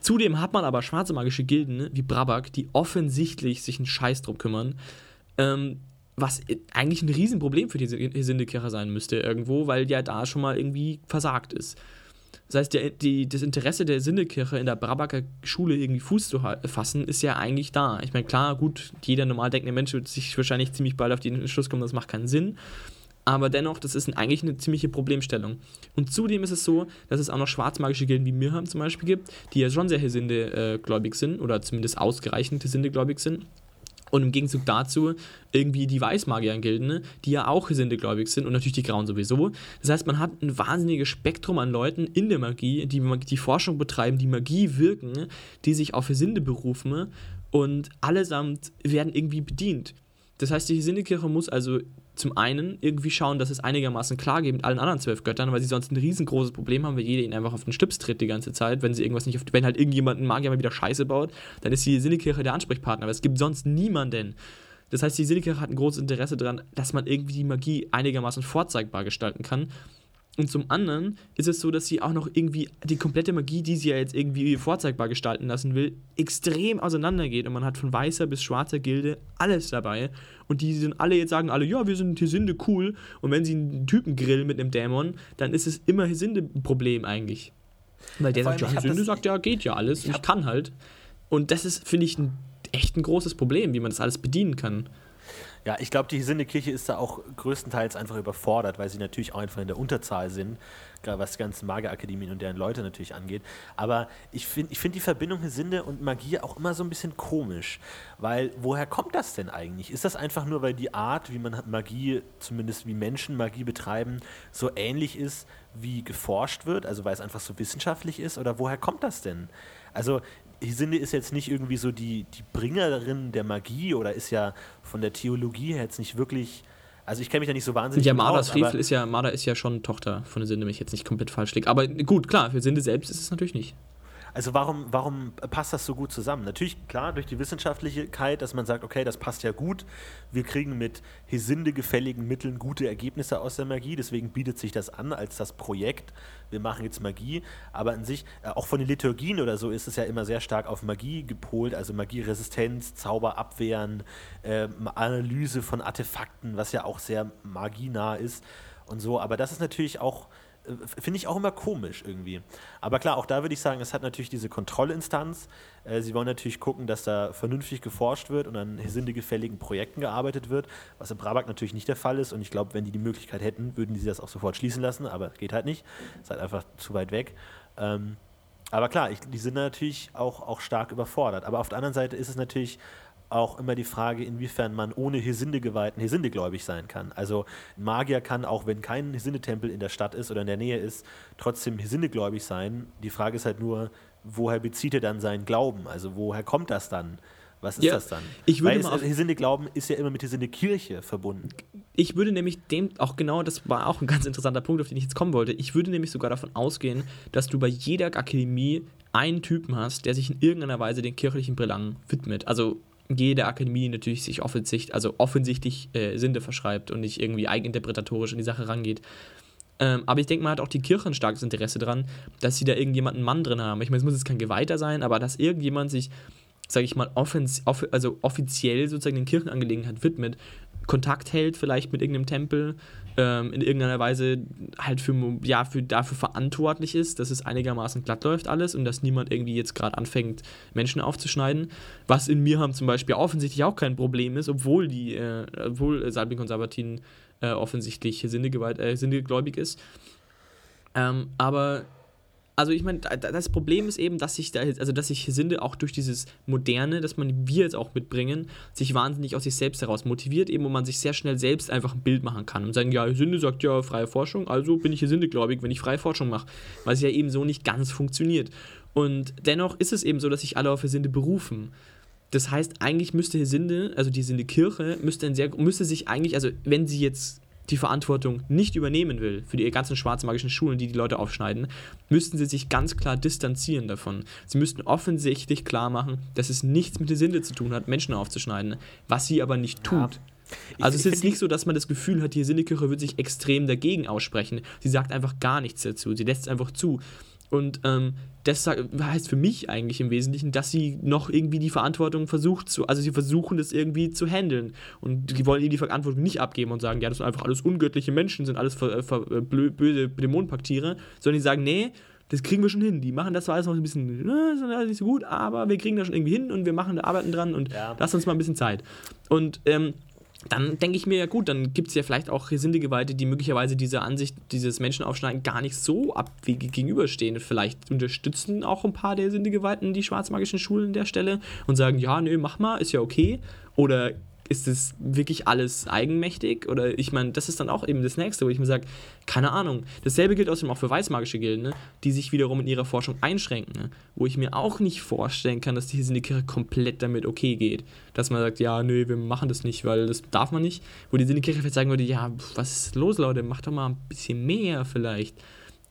Zudem hat man aber schwarze magische Gilden ne, wie Brabak, die offensichtlich sich einen Scheiß drum kümmern, ähm, was eigentlich ein Riesenproblem für die Sindekirche sein müsste irgendwo, weil ja da schon mal irgendwie versagt ist. Das heißt, der, die, das Interesse der Sinnekirche in der Brabacker Schule irgendwie Fuß zu fassen, ist ja eigentlich da. Ich meine, klar, gut, jeder normal denkende Mensch wird sich wahrscheinlich ziemlich bald auf den Schluss kommen, das macht keinen Sinn. Aber dennoch, das ist eigentlich eine ziemliche Problemstellung. Und zudem ist es so, dass es auch noch schwarzmagische Gilden wie Mirham zum Beispiel gibt, die ja schon sehr Hesinde-gläubig sind oder zumindest ausgereichend Hesinde-gläubig sind. Und im Gegenzug dazu irgendwie die Weißmagier-Gilden, ne, die ja auch Gesindegläubig sind und natürlich die Grauen sowieso. Das heißt, man hat ein wahnsinniges Spektrum an Leuten in der Magie, die die Forschung betreiben, die Magie wirken, die sich auf Gesinde berufen und allesamt werden irgendwie bedient. Das heißt, die Gesindekirche muss also zum einen irgendwie schauen, dass es einigermaßen klar geht mit allen anderen zwölf Göttern, weil sie sonst ein riesengroßes Problem haben, weil jeder ihnen einfach auf den Stips tritt die ganze Zeit, wenn sie irgendwas nicht auf, wenn halt irgendjemand einen Magier mal wieder Scheiße baut, dann ist die Sinnekirche der Ansprechpartner, aber es gibt sonst niemanden. Das heißt, die Sinnekirche hat ein großes Interesse daran, dass man irgendwie die Magie einigermaßen vorzeigbar gestalten kann und zum anderen ist es so, dass sie auch noch irgendwie die komplette Magie, die sie ja jetzt irgendwie vorzeigbar gestalten lassen will, extrem auseinandergeht. Und man hat von weißer bis schwarzer Gilde alles dabei. Und die sind alle jetzt sagen alle, ja, wir sind Hesinde cool. Und wenn sie einen Typen grillen mit einem Dämon, dann ist es immer Hesinde ein Problem eigentlich. Weil der sagt, ja, Hesinde sagt, ja, geht ja alles. Ich, ich kann halt. Und das ist, finde ich, ein echt ein großes Problem, wie man das alles bedienen kann. Ja, ich glaube, die Kirche ist da auch größtenteils einfach überfordert, weil sie natürlich auch einfach in der Unterzahl sind, gerade was die ganzen Magierakademien und deren Leute natürlich angeht. Aber ich finde ich find die Verbindung Hesinde und Magie auch immer so ein bisschen komisch, weil woher kommt das denn eigentlich? Ist das einfach nur, weil die Art, wie man Magie, zumindest wie Menschen Magie betreiben, so ähnlich ist, wie geforscht wird, also weil es einfach so wissenschaftlich ist? Oder woher kommt das denn? Also Hisinde ist jetzt nicht irgendwie so die, die Bringerin der Magie oder ist ja von der Theologie her jetzt nicht wirklich. Also ich kenne mich da nicht so wahnsinnig Ja, Mardas Frevel ist ja, Marder ist ja schon Tochter von Sinde, wenn ich jetzt nicht komplett falsch liege. Aber gut, klar, für Sinde selbst ist es natürlich nicht. Also warum, warum passt das so gut zusammen? Natürlich, klar, durch die Wissenschaftlichkeit, dass man sagt, okay, das passt ja gut. Wir kriegen mit Hesinde gefälligen Mitteln gute Ergebnisse aus der Magie, deswegen bietet sich das an als das Projekt. Wir machen jetzt Magie, aber an sich, äh, auch von den Liturgien oder so, ist es ja immer sehr stark auf Magie gepolt, also Magieresistenz, Zauber abwehren, äh, Analyse von Artefakten, was ja auch sehr magienah ist und so. Aber das ist natürlich auch finde ich auch immer komisch irgendwie. Aber klar, auch da würde ich sagen, es hat natürlich diese Kontrollinstanz. Äh, sie wollen natürlich gucken, dass da vernünftig geforscht wird und an sinnegefälligen Projekten gearbeitet wird, was in Brabak natürlich nicht der Fall ist. Und ich glaube, wenn die die Möglichkeit hätten, würden die das auch sofort schließen lassen, aber geht halt nicht. Ist halt einfach zu weit weg. Ähm, aber klar, ich, die sind natürlich auch, auch stark überfordert. Aber auf der anderen Seite ist es natürlich auch immer die Frage, inwiefern man ohne Hesinde-Geweihten Hesinde-gläubig sein kann. Also ein Magier kann, auch wenn kein Hesinde-Tempel in der Stadt ist oder in der Nähe ist, trotzdem Hesinde-gläubig sein. Die Frage ist halt nur, woher bezieht er dann seinen Glauben? Also woher kommt das dann? Was ist ja, das dann? Ich würde Weil Hesinde-Glauben ist ja immer mit Hesinde-Kirche verbunden. Ich würde nämlich dem auch genau, das war auch ein ganz interessanter Punkt, auf den ich jetzt kommen wollte. Ich würde nämlich sogar davon ausgehen, dass du bei jeder Akademie einen Typen hast, der sich in irgendeiner Weise den kirchlichen Belangen widmet. Also jede Akademie natürlich sich offensichtlich, also offensichtlich äh, Sinde verschreibt und nicht irgendwie eigeninterpretatorisch an die Sache rangeht. Ähm, aber ich denke mal, hat auch die Kirche ein starkes Interesse daran, dass sie da irgendjemanden Mann drin haben. Ich meine, es muss jetzt kein Geweihter sein, aber dass irgendjemand sich, sage ich mal, offens off also offiziell sozusagen den Kirchenangelegenheiten widmet, Kontakt hält vielleicht mit irgendeinem Tempel, ähm, in irgendeiner Weise halt für, ja, für, dafür verantwortlich ist, dass es einigermaßen glatt läuft alles und dass niemand irgendwie jetzt gerade anfängt, Menschen aufzuschneiden. Was in mir haben zum Beispiel offensichtlich auch kein Problem ist, obwohl die, äh, obwohl Salbin Konservatin äh, offensichtlich sinnegewalt, äh, sinnegläubig ist. Ähm, aber also ich meine, das Problem ist eben, dass sich da, also dass sich Sinde auch durch dieses Moderne, das man wir jetzt auch mitbringen, sich wahnsinnig aus sich selbst heraus motiviert, eben wo man sich sehr schnell selbst einfach ein Bild machen kann und sagen, ja, Sinde sagt ja freie Forschung, also bin ich hier Sinde-gläubig, wenn ich freie Forschung mache, weil es ja eben so nicht ganz funktioniert. Und dennoch ist es eben so, dass sich alle auf Sinde berufen. Das heißt, eigentlich müsste Sinde, also die Sinde Kirche, müsste, müsste sich eigentlich, also wenn sie jetzt die Verantwortung nicht übernehmen will für die ganzen schwarzmagischen Schulen, die die Leute aufschneiden, müssten sie sich ganz klar distanzieren davon. Sie müssten offensichtlich klar machen, dass es nichts mit der Sinde zu tun hat, Menschen aufzuschneiden, was sie aber nicht tut. Ja. Also es ist jetzt nicht so, dass man das Gefühl hat, die Sinnekirche wird sich extrem dagegen aussprechen. Sie sagt einfach gar nichts dazu. Sie lässt es einfach zu. Und ähm, das heißt für mich eigentlich im Wesentlichen, dass sie noch irgendwie die Verantwortung versucht zu, also sie versuchen das irgendwie zu handeln. Und die wollen ihnen die Verantwortung nicht abgeben und sagen, ja, das sind einfach alles ungöttliche Menschen, sind alles ver, ver, böse Dämonenpaktiere, sondern die sagen, nee, das kriegen wir schon hin. Die machen das zwar alles noch ein bisschen, ne, nicht so gut, aber wir kriegen das schon irgendwie hin und wir machen da arbeiten dran und ja. lass uns mal ein bisschen Zeit. Und ähm, dann denke ich mir, ja gut, dann gibt es ja vielleicht auch Gesindegeweihte, die möglicherweise dieser Ansicht, dieses Menschenaufschneiden gar nicht so abwegig gegenüberstehen. Vielleicht unterstützen auch ein paar der Sindegeweihten die schwarzmagischen Schulen an der Stelle und sagen, ja, nö, mach mal, ist ja okay. Oder ist es wirklich alles eigenmächtig? Oder ich meine, das ist dann auch eben das nächste, wo ich mir sage, keine Ahnung. Dasselbe gilt außerdem auch für weißmagische Gilden, ne? die sich wiederum in ihrer Forschung einschränken. Ne? Wo ich mir auch nicht vorstellen kann, dass die Syndikirche komplett damit okay geht. Dass man sagt, ja, nö, wir machen das nicht, weil das darf man nicht. Wo die Syndikirche vielleicht sagen würde, ja, was ist los, Leute, macht doch mal ein bisschen mehr vielleicht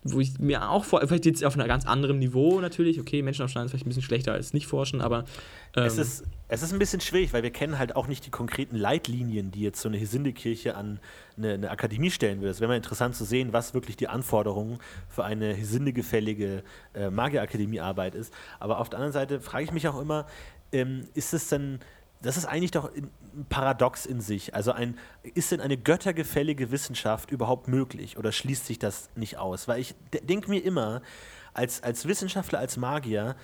wo ich mir auch vor, vielleicht jetzt auf einem ganz anderen Niveau natürlich, okay, Menschen aufschneiden ist vielleicht ein bisschen schlechter als nicht forschen, aber. Ähm, es, ist, es ist ein bisschen schwierig, weil wir kennen halt auch nicht die konkreten Leitlinien, die jetzt so eine Hesinde-Kirche an eine, eine, Akademie stellen würde. Es wäre mal interessant zu sehen, was wirklich die Anforderungen für eine Hesinde-gefällige äh, Magierakademie-Arbeit ist. Aber auf der anderen Seite frage ich mich auch immer, ähm, ist es denn das ist eigentlich doch ein Paradox in sich. Also ein, ist denn eine göttergefällige Wissenschaft überhaupt möglich oder schließt sich das nicht aus? Weil ich denke mir immer, als, als Wissenschaftler, als Magier,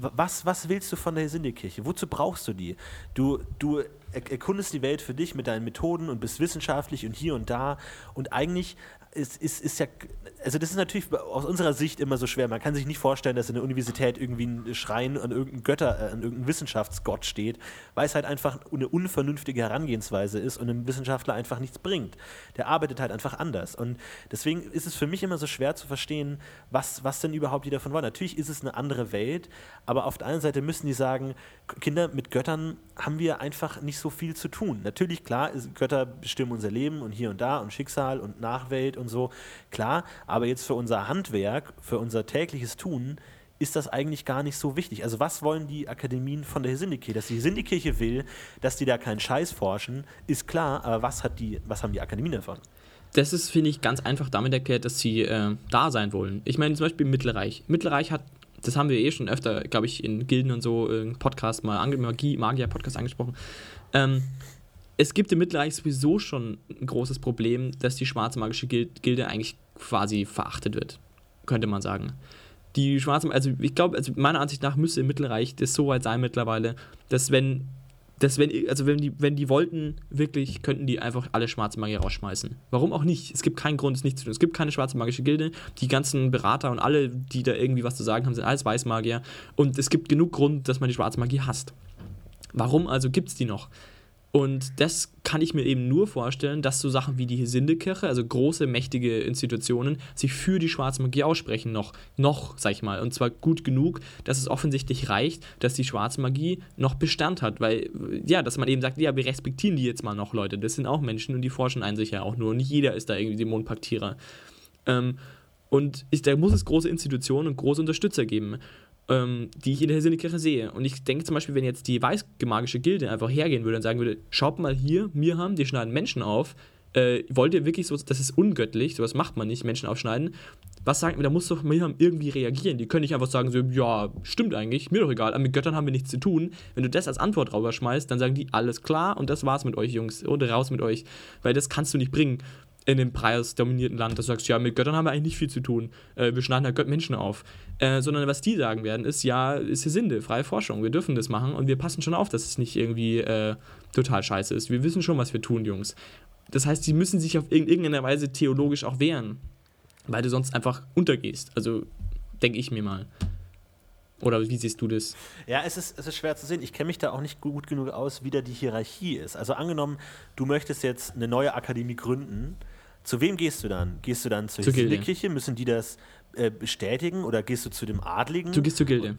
was, was willst du von der Sindekirche? Wozu brauchst du die? Du, du erkundest die Welt für dich mit deinen Methoden und bist wissenschaftlich und hier und da. Und eigentlich ist, ist, ist ja, also das ist natürlich aus unserer Sicht immer so schwer. Man kann sich nicht vorstellen, dass in der Universität irgendwie ein Schrein an irgendeinen Götter, äh, an irgendeinen Wissenschaftsgott steht, weil es halt einfach eine unvernünftige Herangehensweise ist und ein Wissenschaftler einfach nichts bringt. Der arbeitet halt einfach anders. Und deswegen ist es für mich immer so schwer zu verstehen, was, was denn überhaupt die davon wollen. Natürlich ist es eine andere Welt, aber auf der einen Seite müssen die sagen, Kinder mit Göttern haben wir einfach nicht so viel zu tun. Natürlich, klar, Götter bestimmen unser Leben und hier und da und Schicksal und Nachwelt und so, klar, aber jetzt für unser Handwerk, für unser tägliches Tun, ist das eigentlich gar nicht so wichtig. Also was wollen die Akademien von der Hesindikirche? Dass die Hesindikirche will, dass die da keinen Scheiß forschen, ist klar, aber was, hat die, was haben die Akademien davon? Das ist, finde ich, ganz einfach damit erklärt, dass sie äh, da sein wollen. Ich meine zum Beispiel Mittelreich. Mittelreich hat, das haben wir eh schon öfter, glaube ich, in Gilden und so, äh, Podcast mal, Magie, Magier-Podcast angesprochen. Ähm, es gibt im Mittelreich sowieso schon ein großes Problem, dass die schwarze magische Gilde eigentlich quasi verachtet wird, könnte man sagen. Die schwarze, also ich glaube, also meiner Ansicht nach müsste im Mittelreich das so weit sein mittlerweile, dass wenn, dass wenn, also wenn die, wenn die wollten, wirklich, könnten die einfach alle schwarze Magier rausschmeißen. Warum auch nicht? Es gibt keinen Grund, es nicht zu tun. Es gibt keine schwarze magische Gilde. Die ganzen Berater und alle, die da irgendwie was zu sagen haben, sind alles Weißmagier. Und es gibt genug Grund, dass man die schwarze Magie hasst. Warum also gibt es die noch? Und das kann ich mir eben nur vorstellen, dass so Sachen wie die Sindekirche, also große, mächtige Institutionen, sich für die schwarze Magie aussprechen, noch, noch, sag ich mal. Und zwar gut genug, dass es offensichtlich reicht, dass die schwarze Magie noch Bestand hat. Weil, ja, dass man eben sagt, ja, wir respektieren die jetzt mal noch, Leute. Das sind auch Menschen und die forschen einen sich ja auch nur. Und nicht jeder ist da irgendwie Dämonenpaktierer. Ähm, und ich, da muss es große Institutionen und große Unterstützer geben ähm, die ich in der Sinnekirche sehe. Und ich denke zum Beispiel, wenn jetzt die weißmagische Gilde einfach hergehen würde und sagen würde, schaut mal hier, wir haben, die schneiden Menschen auf, äh, wollt ihr wirklich so, das ist ungöttlich, sowas macht man nicht, Menschen aufschneiden. Was sagen wir, da muss doch Mirham irgendwie reagieren. Die können nicht einfach sagen, so, ja, stimmt eigentlich, mir doch egal, aber mit Göttern haben wir nichts zu tun. Wenn du das als Antwort schmeißt, dann sagen die, alles klar und das war's mit euch, Jungs, oder raus mit euch. Weil das kannst du nicht bringen in einem preisdominierten Land, dass du sagst, ja, mit Göttern haben wir eigentlich nicht viel zu tun. Äh, wir schneiden halt Menschen auf. Äh, sondern was die sagen werden, ist, ja, ist hier Sinde, freie Forschung, wir dürfen das machen und wir passen schon auf, dass es nicht irgendwie äh, total scheiße ist. Wir wissen schon, was wir tun, Jungs. Das heißt, sie müssen sich auf irgendeine Weise theologisch auch wehren, weil du sonst einfach untergehst. Also denke ich mir mal. Oder wie siehst du das? Ja, es ist, es ist schwer zu sehen. Ich kenne mich da auch nicht gut genug aus, wie da die Hierarchie ist. Also angenommen, du möchtest jetzt eine neue Akademie gründen. Zu wem gehst du dann? Gehst du dann zur, Gilde. Kirche? Müssen die das äh, bestätigen? Oder gehst du zu dem Adligen? Du gehst zur Gilde.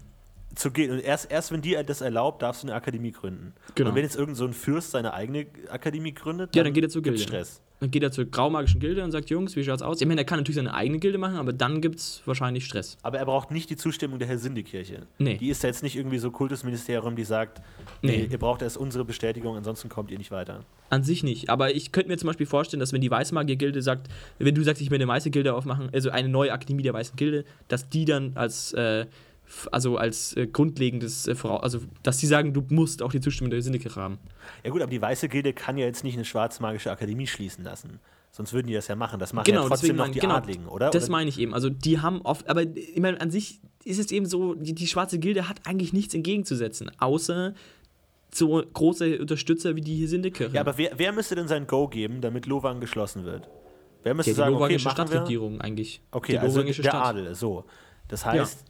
Zur Gilde. Und erst, erst wenn die das erlaubt, darfst du eine Akademie gründen. Genau. Und wenn jetzt irgend so ein Fürst seine eigene Akademie gründet, Ja, dann geht er zur Gilde. Stress. Dann geht er zur graumagischen Gilde und sagt, Jungs, wie schaut's aus? Ich meine, er kann natürlich seine eigene Gilde machen, aber dann gibt's wahrscheinlich Stress. Aber er braucht nicht die Zustimmung der Helsinde-Kirche. Nee. Die ist ja jetzt nicht irgendwie so Kultusministerium, die sagt, nee, ihr braucht erst unsere Bestätigung, ansonsten kommt ihr nicht weiter. An sich nicht. Aber ich könnte mir zum Beispiel vorstellen, dass wenn die Weißmagier-Gilde sagt, wenn du sagst, ich will eine weiße Gilde aufmachen, also eine neue Akademie der weißen Gilde, dass die dann als, äh, also als äh, grundlegendes, äh, also dass die sagen, du musst auch die Zustimmung der Syndikirche haben. Ja gut, aber die Weiße Gilde kann ja jetzt nicht eine schwarzmagische Akademie schließen lassen. Sonst würden die das ja machen. Das machen Genau, ja trotzdem noch die genau, Adligen, oder? Das oder? meine ich eben. Also die haben oft, aber ich meine, an sich ist es eben so, die, die schwarze Gilde hat eigentlich nichts entgegenzusetzen, außer so große Unterstützer wie die Syndikirche. Ja, aber wer, wer müsste denn sein Go geben, damit Lowang geschlossen wird? Wer müsste Ja, die sagen, okay, machen wir? Stadtregierung eigentlich. Okay, die also der Stadt. Adel, so. Das heißt,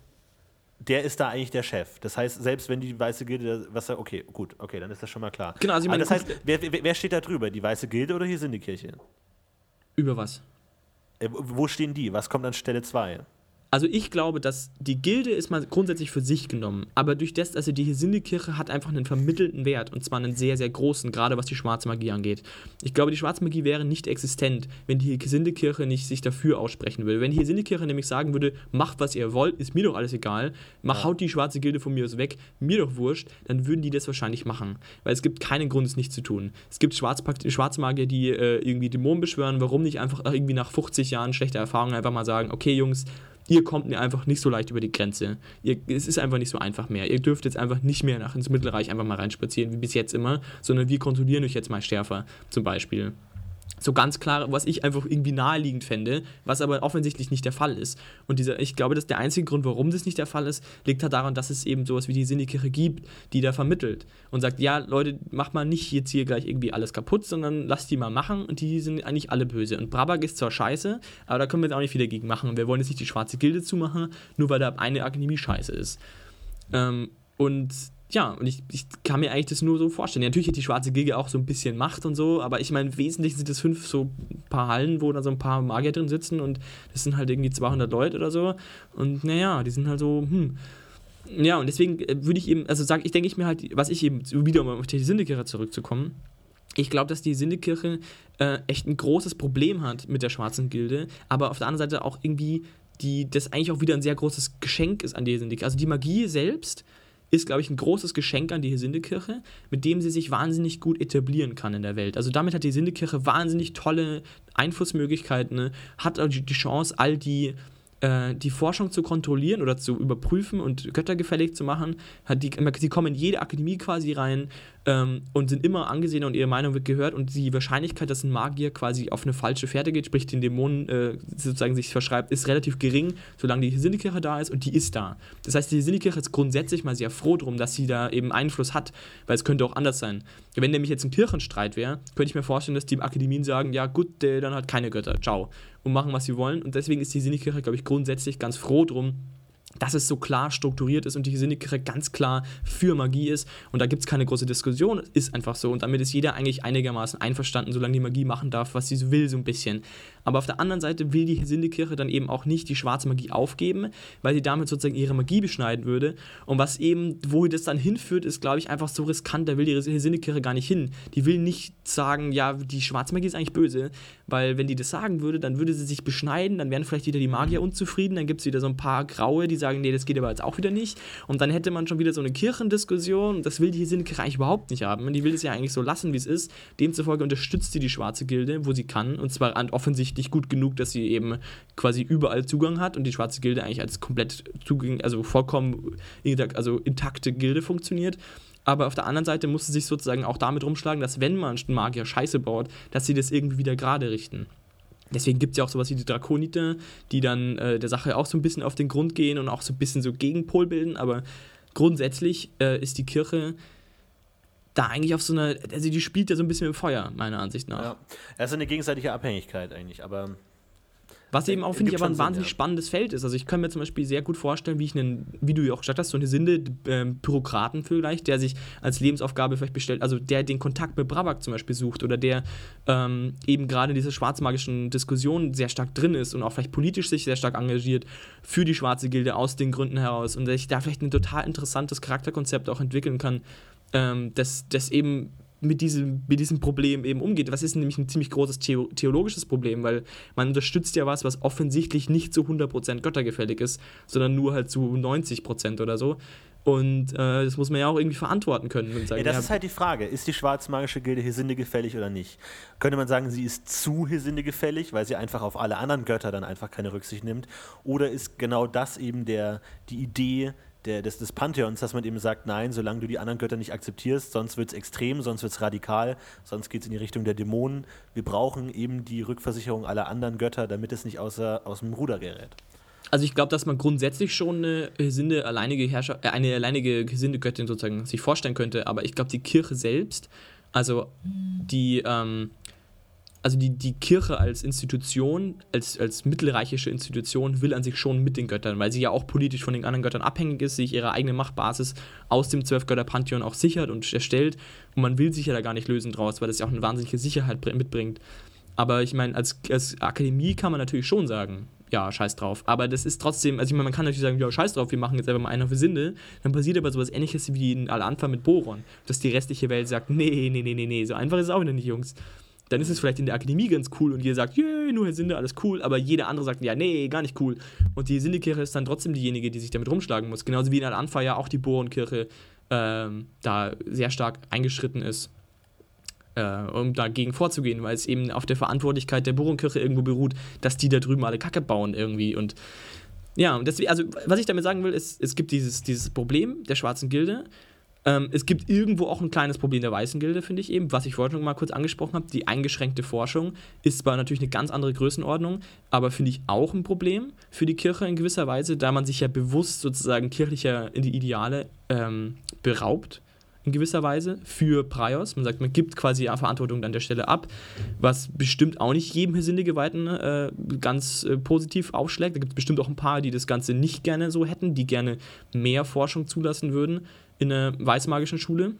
der ist da eigentlich der Chef. Das heißt, selbst wenn die Weiße Gilde, was sagt, okay, gut, okay, dann ist das schon mal klar. Genau, also ich Aber meine, das heißt, wer, wer steht da drüber? Die Weiße Gilde oder hier sind die Kirche? Über was? Äh, wo stehen die? Was kommt an Stelle 2? Also ich glaube, dass die Gilde ist mal grundsätzlich für sich genommen, aber durch das, also die Hesinde-Kirche hat einfach einen vermittelten Wert und zwar einen sehr, sehr großen, gerade was die schwarze Magie angeht. Ich glaube, die schwarze Magie wäre nicht existent, wenn die Hesinde-Kirche nicht sich dafür aussprechen würde. Wenn die Hesinde-Kirche nämlich sagen würde, macht was ihr wollt, ist mir doch alles egal, mach, haut die schwarze Gilde von mir aus weg, mir doch wurscht, dann würden die das wahrscheinlich machen. Weil es gibt keinen Grund, es nicht zu tun. Es gibt Schwarzpakt- Schwarzmagier, die äh, irgendwie Dämonen beschwören, warum nicht einfach irgendwie nach 50 Jahren schlechter Erfahrung einfach mal sagen, okay Jungs, ihr kommt mir einfach nicht so leicht über die Grenze. Ihr, es ist einfach nicht so einfach mehr. Ihr dürft jetzt einfach nicht mehr nach ins Mittelreich einfach mal reinspazieren, wie bis jetzt immer, sondern wir kontrollieren euch jetzt mal schärfer, zum Beispiel. So ganz klar, was ich einfach irgendwie naheliegend fände, was aber offensichtlich nicht der Fall ist. Und dieser, ich glaube, dass der einzige Grund, warum das nicht der Fall ist, liegt halt daran, dass es eben sowas wie die Syndikirche gibt, die da vermittelt und sagt, ja, Leute, macht mal nicht jetzt hier gleich irgendwie alles kaputt, sondern lasst die mal machen und die sind eigentlich alle böse. Und Brabak ist zwar scheiße, aber da können wir jetzt auch nicht viel dagegen machen. Und wir wollen jetzt nicht die schwarze Gilde zumachen, nur weil da eine Akademie scheiße ist. Ähm, und ja, und ich, ich kann mir eigentlich das nur so vorstellen. Ja, natürlich hat die schwarze Gilde auch so ein bisschen Macht und so, aber ich meine, im Wesentlichen sind das fünf so paar Hallen, wo da so ein paar Magier drin sitzen und das sind halt irgendwie 200 Leute oder so. Und naja, die sind halt so, hm. Ja, und deswegen äh, würde ich eben, also sage ich, denke ich mir halt, was ich eben, wieder um auf die Syndikirche zurückzukommen, ich glaube, dass die Syndikirche äh, echt ein großes Problem hat mit der schwarzen Gilde, aber auf der anderen Seite auch irgendwie, die, das eigentlich auch wieder ein sehr großes Geschenk ist an die Syndikirche. Also die Magie selbst ist, glaube ich, ein großes Geschenk an die Hesindekirche, mit dem sie sich wahnsinnig gut etablieren kann in der Welt. Also damit hat die Hesindekirche wahnsinnig tolle Einflussmöglichkeiten, ne? hat die Chance, all die äh, die Forschung zu kontrollieren oder zu überprüfen und göttergefällig zu machen. Hat die, sie kommen in jede Akademie quasi rein ähm, und sind immer angesehen und ihre Meinung wird gehört und die Wahrscheinlichkeit, dass ein Magier quasi auf eine falsche Fährte geht, sprich den Dämonen äh, sozusagen sich verschreibt, ist relativ gering, solange die Syndikirche da ist und die ist da. Das heißt, die Syndikirche ist grundsätzlich mal sehr froh drum, dass sie da eben Einfluss hat, weil es könnte auch anders sein. Wenn nämlich jetzt ein Kirchenstreit wäre, könnte ich mir vorstellen, dass die Akademien sagen, ja gut, äh, dann hat keine Götter, ciao, und machen, was sie wollen. Und deswegen ist die Syndikirche, glaube ich, grundsätzlich ganz froh drum, dass es so klar strukturiert ist und die Syndikirche ganz klar für Magie ist. Und da gibt es keine große Diskussion, ist einfach so. Und damit ist jeder eigentlich einigermaßen einverstanden, solange die Magie machen darf, was sie will, so ein bisschen. Aber auf der anderen Seite will die Syndikirche dann eben auch nicht die schwarze Magie aufgeben, weil sie damit sozusagen ihre Magie beschneiden würde. Und was eben, wo das dann hinführt, ist, glaube ich, einfach so riskant. Da will die Syndikirche gar nicht hin. Die will nicht sagen, ja, die schwarze Magie ist eigentlich böse, weil wenn die das sagen würde, dann würde sie sich beschneiden, dann wären vielleicht wieder die Magier unzufrieden, dann gibt es wieder so ein paar Graue, die sagen, nee, das geht aber jetzt auch wieder nicht. Und dann hätte man schon wieder so eine Kirchendiskussion. Das will die Syndikirche eigentlich überhaupt nicht haben. Und die will es ja eigentlich so lassen, wie es ist. Demzufolge unterstützt sie die schwarze Gilde, wo sie kann. Und zwar offensichtlich gut genug, dass sie eben quasi überall Zugang hat und die schwarze Gilde eigentlich als komplett Zugang, also vollkommen also intakte Gilde funktioniert. Aber auf der anderen Seite muss sie sich sozusagen auch damit rumschlagen, dass wenn man einen Magier Scheiße baut, dass sie das irgendwie wieder gerade richten. Deswegen gibt es ja auch sowas wie die Drakoniter, die dann äh, der Sache auch so ein bisschen auf den Grund gehen und auch so ein bisschen so Gegenpol bilden. Aber grundsätzlich äh, ist die Kirche da eigentlich auf so einer, also die spielt ja so ein bisschen dem Feuer, meiner Ansicht nach. Ja, das ist eine gegenseitige Abhängigkeit eigentlich, aber Was eben auch, finde ich, aber ein wahnsinnig Sinn, ja. spannendes Feld ist. Also ich kann mir zum Beispiel sehr gut vorstellen, wie ich einen, wie du ja auch gesagt hast, so eine Sinde äh, Bürokraten vielleicht, der sich als Lebensaufgabe vielleicht bestellt, also der den Kontakt mit Brabak zum Beispiel sucht oder der ähm, eben gerade in dieser schwarzmagischen Diskussion sehr stark drin ist und auch vielleicht politisch sich sehr stark engagiert für die schwarze Gilde aus den Gründen heraus und der sich da vielleicht ein total interessantes Charakterkonzept auch entwickeln kann, ähm, das, das eben mit diesem, mit diesem Problem eben umgeht. Was ist nämlich ein ziemlich großes theologisches Problem, weil man unterstützt ja was, was offensichtlich nicht zu 100% göttergefällig ist, sondern nur halt zu 90% oder so. Und äh, das muss man ja auch irgendwie verantworten können. Und sagen, ja, das ja, ist halt die Frage. Ist die schwarzmagische Gilde Hesinde gefällig oder nicht? Könnte man sagen, sie ist zu Hesinde gefällig, weil sie einfach auf alle anderen Götter dann einfach keine Rücksicht nimmt? Oder ist genau das eben der, die Idee der, des, des Pantheons, dass man eben sagt, nein, solange du die anderen Götter nicht akzeptierst, sonst wird es extrem, sonst wird es radikal, sonst geht es in die Richtung der Dämonen. Wir brauchen eben die Rückversicherung aller anderen Götter, damit es nicht außer, aus dem Ruder gerät. Also ich glaube, dass man grundsätzlich schon eine Gesinde, alleinige Herrscher, äh, eine alleinige Gesindegöttin sozusagen sich vorstellen könnte, aber ich glaube, die Kirche selbst, also die, ähm, also die, die Kirche als Institution, als, als mittelreichische Institution, will an sich schon mit den Göttern, weil sie ja auch politisch von den anderen Göttern abhängig ist, sich ihre eigene Machtbasis aus dem Zwölfgötter-Pantheon auch sichert und erstellt. Und man will sich ja da gar nicht lösen draus, weil das ja auch eine wahnsinnige Sicherheit mitbringt. Aber ich meine, als, als Akademie kann man natürlich schon sagen, ja, scheiß drauf. Aber das ist trotzdem, also ich meine, man kann natürlich sagen, ja, scheiß drauf, wir machen jetzt einfach mal einen auf Sinde. Dann passiert aber sowas ähnliches wie in Al-Anfang mit Boron, dass die restliche Welt sagt, nee, nee, nee, nee, nee, so einfach ist es auch wieder nicht, Jungs dann ist es vielleicht in der Akademie ganz cool und jeder sagt, yay, nur Herr Sinde, alles cool, aber jeder andere sagt, ja, nee, gar nicht cool. Und die Sindekirche ist dann trotzdem diejenige, die sich damit rumschlagen muss. Genauso wie in Al-Anfa ja auch die Bohrenkirche ähm, da sehr stark eingeschritten ist, äh, um dagegen vorzugehen, weil es eben auf der Verantwortlichkeit der Bohrenkirche irgendwo beruht, dass die da drüben alle Kacke bauen irgendwie und ja, deswegen, also was ich damit sagen will, ist, es gibt dieses, dieses Problem der schwarzen Gilde ähm, es gibt irgendwo auch ein kleines Problem der Weißen Gilde, finde ich eben, was ich vorhin schon mal kurz angesprochen habe. Die eingeschränkte Forschung ist zwar natürlich eine ganz andere Größenordnung, aber finde ich auch ein Problem für die Kirche in gewisser Weise, da man sich ja bewusst sozusagen kirchlicher Ideale ähm, beraubt in gewisser Weise für Praios. Man sagt, man gibt quasi Verantwortung an der Stelle ab, was bestimmt auch nicht jedem Sinnegeweihten äh, ganz äh, positiv aufschlägt. Da gibt es bestimmt auch ein paar, die das Ganze nicht gerne so hätten, die gerne mehr Forschung zulassen würden in einer weißmagischen Schule.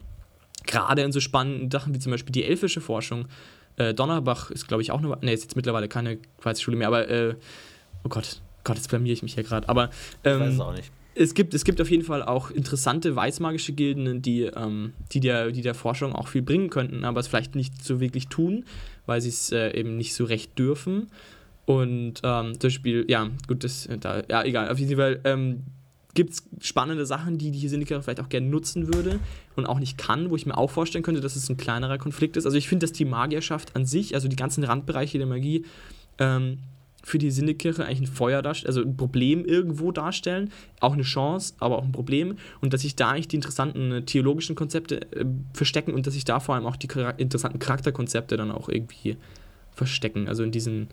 Gerade in so spannenden Sachen wie zum Beispiel die elfische Forschung. Äh, Donnerbach ist, glaube ich, auch eine. Ne, ist jetzt mittlerweile keine weiße Schule mehr, aber. Äh, oh Gott, Gott, jetzt blamier ich mich hier gerade. Aber. Ähm, ich weiß es auch nicht. Es gibt, es gibt auf jeden Fall auch interessante weißmagische Gilden, die, ähm, die, der, die der Forschung auch viel bringen könnten, aber es vielleicht nicht so wirklich tun, weil sie es äh, eben nicht so recht dürfen. Und ähm, das Spiel, ja, gut, das, äh, da, ja, egal, auf jeden Fall, ähm, gibt es spannende Sachen, die die Syndiker vielleicht auch gerne nutzen würde und auch nicht kann, wo ich mir auch vorstellen könnte, dass es ein kleinerer Konflikt ist. Also ich finde, dass die Magierschaft an sich, also die ganzen Randbereiche der Magie, ähm, für die Sindekirche eigentlich ein Feuer darstellen, also ein Problem irgendwo darstellen, auch eine Chance, aber auch ein Problem und dass sich da eigentlich die interessanten äh, theologischen Konzepte äh, verstecken und dass sich da vor allem auch die interessanten Charakterkonzepte dann auch irgendwie verstecken. Also in diesen,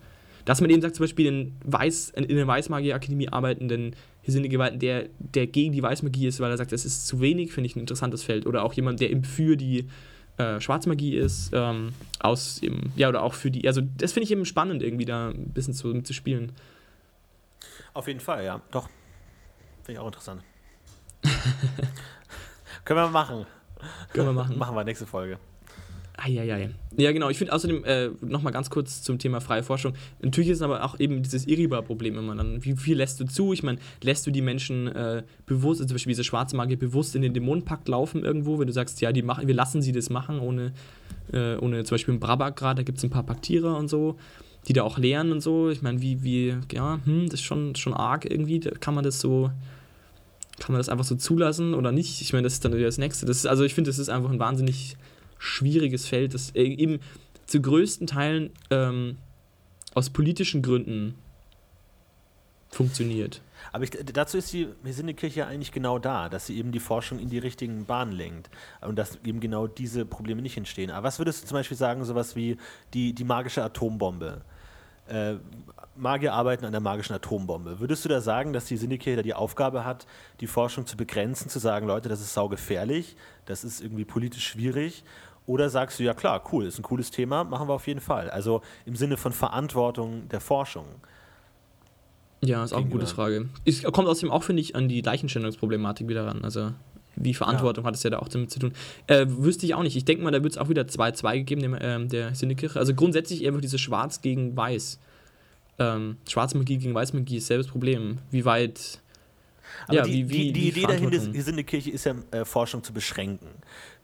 dass man eben sagt, zum Beispiel in, Weiß, in der Weißmagie-Akademie arbeitenden Geweihten, der, der gegen die Weißmagie ist, weil er sagt, es ist zu wenig, finde ich ein interessantes Feld. Oder auch jemand, der eben für die äh, Schwarzmagie ist, ähm, aus eben, ja, oder auch für die, also das finde ich eben spannend, irgendwie da ein bisschen zu, zu spielen. Auf jeden Fall, ja, doch. Finde ich auch interessant. Können wir machen. Können wir machen. machen wir nächste Folge. Eieiei. Ja, genau. Ich finde außerdem äh, nochmal ganz kurz zum Thema freie Forschung. Natürlich ist aber auch eben dieses Iriba-Problem immer dann. Wie viel lässt du zu? Ich meine, lässt du die Menschen äh, bewusst, also zum Beispiel diese schwarze Magie, bewusst in den Dämonenpakt laufen irgendwo, wenn du sagst, ja, die machen, wir lassen sie das machen, ohne, äh, ohne zum Beispiel im Brabak gerade, da gibt es ein paar Paktierer und so, die da auch lehren und so. Ich meine, wie, wie, ja, hm, das ist schon, schon arg irgendwie. Da kann man das so kann man das einfach so zulassen oder nicht? Ich meine, das ist dann wieder das Nächste. Das ist, also ich finde, das ist einfach ein wahnsinnig schwieriges Feld, das äh, eben zu größten Teilen ähm, aus politischen Gründen funktioniert. Aber ich, dazu ist die Hesinde-Kirche eigentlich genau da, dass sie eben die Forschung in die richtigen Bahnen lenkt und dass eben genau diese Probleme nicht entstehen. Aber was würdest du zum Beispiel sagen, sowas wie die, die magische Atombombe? Äh, Magier arbeiten an der magischen Atombombe. Würdest du da sagen, dass die Syndikate die Aufgabe hat, die Forschung zu begrenzen, zu sagen, Leute, das ist saugefährlich, das ist irgendwie politisch schwierig oder sagst du, ja klar, cool, ist ein cooles Thema, machen wir auf jeden Fall. Also im Sinne von Verantwortung der Forschung. Ja, ist auch eine gute Frage. Es kommt außerdem auch, finde ich, an die Leichenstellungsproblematik wieder ran. Also, wie Verantwortung ja. hat es ja da auch damit zu tun. Äh, wüsste ich auch nicht. Ich denke mal, da wird es auch wieder 2-2 geben, dem, ähm, der Sinnekirche. Also grundsätzlich einfach diese Schwarz gegen Weiß. Ähm, Schwarzmagie gegen Weißmagie ist selbes Problem. Wie weit. Aber ja, die, wie, wie, die, die Idee dahinter der Kirche ist ja, äh, Forschung zu beschränken.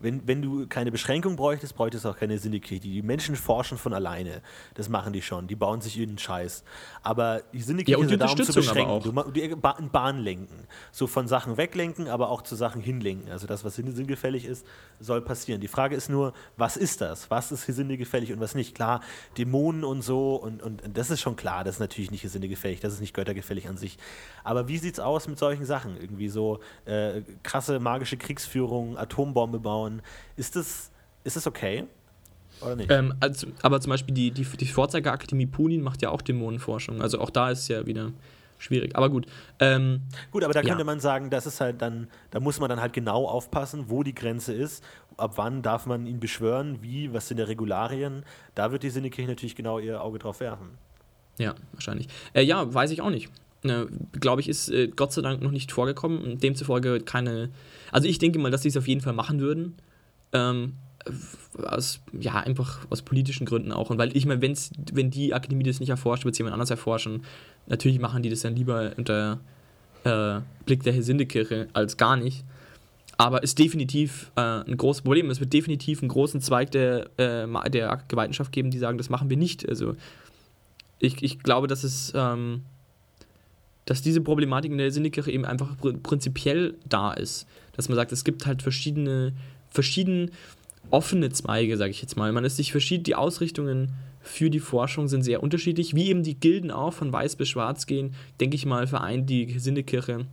Wenn, wenn du keine Beschränkung bräuchtest, bräuchtest du auch keine Sinnekirche. Die Menschen forschen von alleine. Das machen die schon. Die bauen sich ihren Scheiß. Aber die Sinnekirche ja, ist darum zu beschränken. Du, die Bahn lenken. So von Sachen weglenken, aber auch zu Sachen hinlenken. Also das, was sinnegefällig ist, soll passieren. Die Frage ist nur, was ist das? Was ist sinnegefällig und was nicht? Klar, Dämonen und so und, und, und das ist schon klar, das ist natürlich nicht sinnegefällig, das ist nicht göttergefällig an sich. Aber wie sieht es aus mit solchen Sachen? Irgendwie so äh, krasse magische Kriegsführung, Atombombe bauen, kann. Ist das, ist das okay? Oder nicht? Ähm, also, aber zum Beispiel die, die, die Vorzeigerakademie Punin macht ja auch Dämonenforschung. Also auch da ist es ja wieder schwierig. Aber gut. Ähm, gut, aber da könnte ja. man sagen, das ist halt dann, da muss man dann halt genau aufpassen, wo die Grenze ist. Ab wann darf man ihn beschwören? Wie? Was sind die Regularien? Da wird die Sinnekirche natürlich genau ihr Auge drauf werfen. Ja, wahrscheinlich. Äh, ja, weiß ich auch nicht. Äh, Glaube ich, ist äh, Gott sei Dank noch nicht vorgekommen. Demzufolge keine. Also ich denke mal, dass sie es auf jeden Fall machen würden. Ähm, aus, ja, einfach aus politischen Gründen auch. Und weil ich meine, wenn's, wenn die Akademie das nicht erforscht, wird es jemand anders erforschen. Natürlich machen die das dann lieber unter äh, Blick der Hesindekirche als gar nicht. Aber ist definitiv äh, ein großes Problem. Es wird definitiv einen großen Zweig der, äh, der Gewaltenschaft geben, die sagen, das machen wir nicht. Also ich, ich glaube, dass es ähm, dass diese Problematik in der Sinnekirche eben einfach prinzipiell da ist. Dass man sagt, es gibt halt verschiedene, verschieden offene Zweige, sage ich jetzt mal. Man ist sich verschieden, die Ausrichtungen für die Forschung sind sehr unterschiedlich, wie eben die Gilden auch von weiß bis schwarz gehen, denke ich mal, vereint die Sinnekirche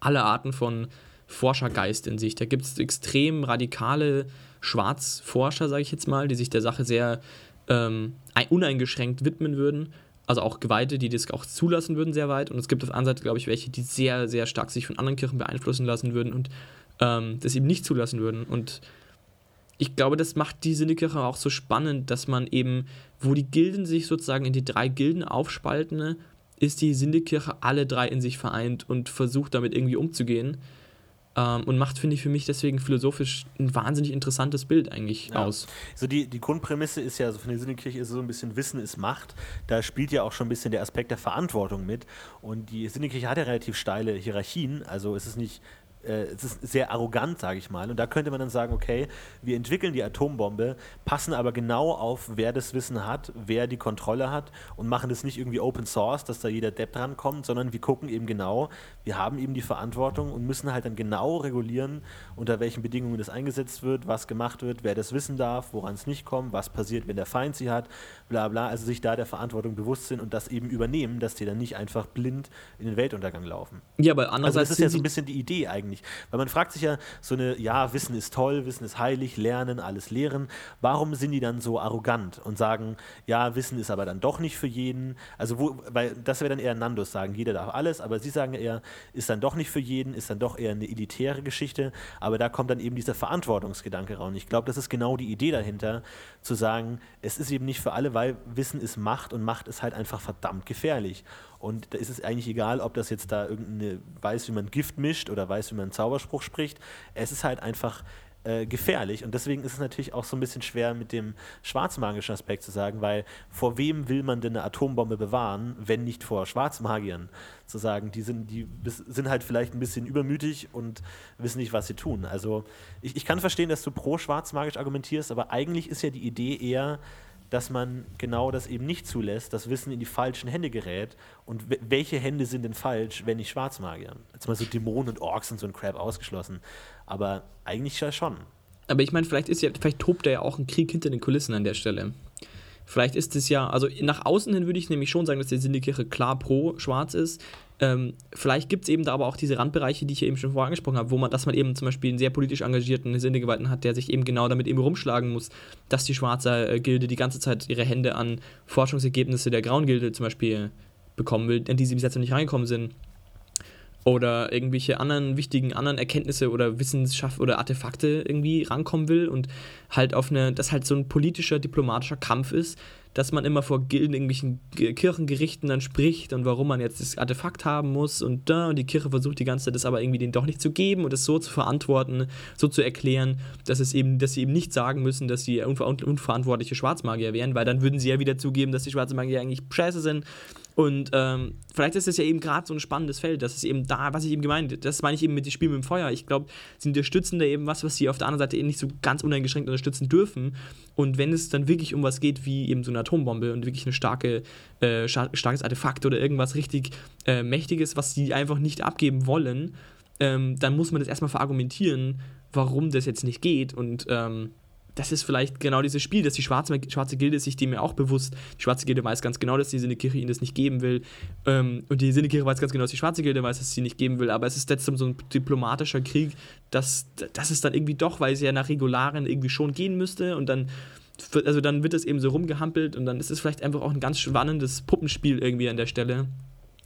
alle Arten von Forschergeist in sich. Da gibt es extrem radikale Schwarzforscher, sage ich jetzt mal, die sich der Sache sehr ähm, uneingeschränkt widmen würden also auch Geweihte, die das auch zulassen würden, sehr weit. Und es gibt auf der anderen Seite, glaube ich, welche, die sehr, sehr stark sich von anderen Kirchen beeinflussen lassen würden und ähm, das eben nicht zulassen würden. Und ich glaube, das macht die Sinnekirche auch so spannend, dass man eben, wo die Gilden sich sozusagen in die drei Gilden aufspalten, ist die Sinnekirche alle drei in sich vereint und versucht damit irgendwie umzugehen. Ähm, und macht, finde ich, für mich deswegen philosophisch ein wahnsinnig interessantes Bild eigentlich ja. aus. So die, die Grundprämisse ist ja, also von der Sinnekirche ist so ein bisschen Wissen ist Macht. Da spielt ja auch schon ein bisschen der Aspekt der Verantwortung mit. Und die Sinnekirche hat ja relativ steile Hierarchien. Also es ist nicht äh, es ist sehr arrogant, sage ich mal. Und da könnte man dann sagen, okay, wir entwickeln die Atombombe, passen aber genau auf, wer das Wissen hat, wer die Kontrolle hat und machen das nicht irgendwie Open Source, dass da jeder Depp drankommt, sondern wir gucken eben genau, wir haben eben die Verantwortung und müssen halt dann genau regulieren, unter welchen Bedingungen das eingesetzt wird, was gemacht wird, wer das wissen darf, woran es nicht kommt, was passiert, wenn der Feind sie hat, bla bla. Also sich da der Verantwortung bewusst sind und das eben übernehmen, dass die dann nicht einfach blind in den Weltuntergang laufen. Ja, aber andererseits. Also das ist ja so ein bisschen die Idee eigentlich. Weil man fragt sich ja, so eine, ja, Wissen ist toll, Wissen ist heilig, lernen, alles lehren. Warum sind die dann so arrogant und sagen, ja, Wissen ist aber dann doch nicht für jeden? Also, wo, weil das wäre dann eher Nandos sagen, jeder darf alles, aber sie sagen eher, ist dann doch nicht für jeden, ist dann doch eher eine elitäre Geschichte. Aber da kommt dann eben dieser Verantwortungsgedanke raus. Ich glaube, das ist genau die Idee dahinter, zu sagen, es ist eben nicht für alle, weil Wissen ist Macht und Macht ist halt einfach verdammt gefährlich. Und da ist es eigentlich egal, ob das jetzt da irgendeine weiß, wie man Gift mischt oder weiß, wie man einen Zauberspruch spricht. Es ist halt einfach äh, gefährlich. Und deswegen ist es natürlich auch so ein bisschen schwer mit dem schwarzmagischen Aspekt zu sagen, weil vor wem will man denn eine Atombombe bewahren, wenn nicht vor Schwarzmagiern? Zu sagen, die sind, die sind halt vielleicht ein bisschen übermütig und wissen nicht, was sie tun. Also ich, ich kann verstehen, dass du pro schwarzmagisch argumentierst, aber eigentlich ist ja die Idee eher, dass man genau das eben nicht zulässt, dass Wissen in die falschen Hände gerät. Und welche Hände sind denn falsch, wenn nicht Schwarzmagier? Jetzt mal so Dämonen und Orks und so ein Crap ausgeschlossen. Aber eigentlich ja schon. Aber ich meine, vielleicht ist ja, vielleicht tobt da ja auch ein Krieg hinter den Kulissen an der Stelle. Vielleicht ist es ja, also nach außen hin würde ich nämlich schon sagen, dass die Sinnekirche klar pro Schwarz ist. Ähm, vielleicht gibt es eben da aber auch diese Randbereiche, die ich ja eben schon vorher angesprochen habe, wo man, dass man eben zum Beispiel einen sehr politisch engagierten Sinnegewalten hat, der sich eben genau damit eben rumschlagen muss, dass die schwarze äh, Gilde die ganze Zeit ihre Hände an Forschungsergebnisse der Grauen Gilde zum Beispiel bekommen will, an die sie bis jetzt noch nicht reingekommen sind. Oder irgendwelche anderen wichtigen anderen Erkenntnisse oder Wissenschaft oder Artefakte irgendwie rankommen will und halt auf eine, das halt so ein politischer, diplomatischer Kampf ist, dass man immer vor irgendwelchen Kirchengerichten dann spricht und warum man jetzt das Artefakt haben muss und da und die Kirche versucht die ganze Zeit das aber irgendwie denen doch nicht zu geben und es so zu verantworten, so zu erklären, dass es eben, dass sie eben nicht sagen müssen, dass sie unver unverantwortliche Schwarzmagier wären, weil dann würden sie ja wieder zugeben, dass die Schwarzmagier eigentlich scheiße sind und ähm, vielleicht ist es ja eben gerade so ein spannendes Feld, das ist eben da, was ich eben gemeint das meine ich eben mit dem Spiel mit dem Feuer. Ich glaube, sie unterstützen da eben was, was sie auf der anderen Seite eben nicht so ganz uneingeschränkt unterstützen dürfen. Und wenn es dann wirklich um was geht, wie eben so eine Atombombe und wirklich ein starke, äh, starkes Artefakt oder irgendwas richtig äh, Mächtiges, was sie einfach nicht abgeben wollen, ähm, dann muss man das erstmal verargumentieren, warum das jetzt nicht geht. Und ähm, das ist vielleicht genau dieses Spiel, dass die schwarze, schwarze Gilde sich dem ja auch bewusst, die schwarze Gilde weiß ganz genau, dass die Sinnekirche ihnen das nicht geben will ähm, und die Sinnekirche weiß ganz genau, dass die schwarze Gilde weiß, dass sie nicht geben will, aber es ist jetzt so ein diplomatischer Krieg, dass, dass es dann irgendwie doch, weil sie ja nach Regularen irgendwie schon gehen müsste und dann also dann wird das eben so rumgehampelt und dann ist es vielleicht einfach auch ein ganz spannendes Puppenspiel irgendwie an der Stelle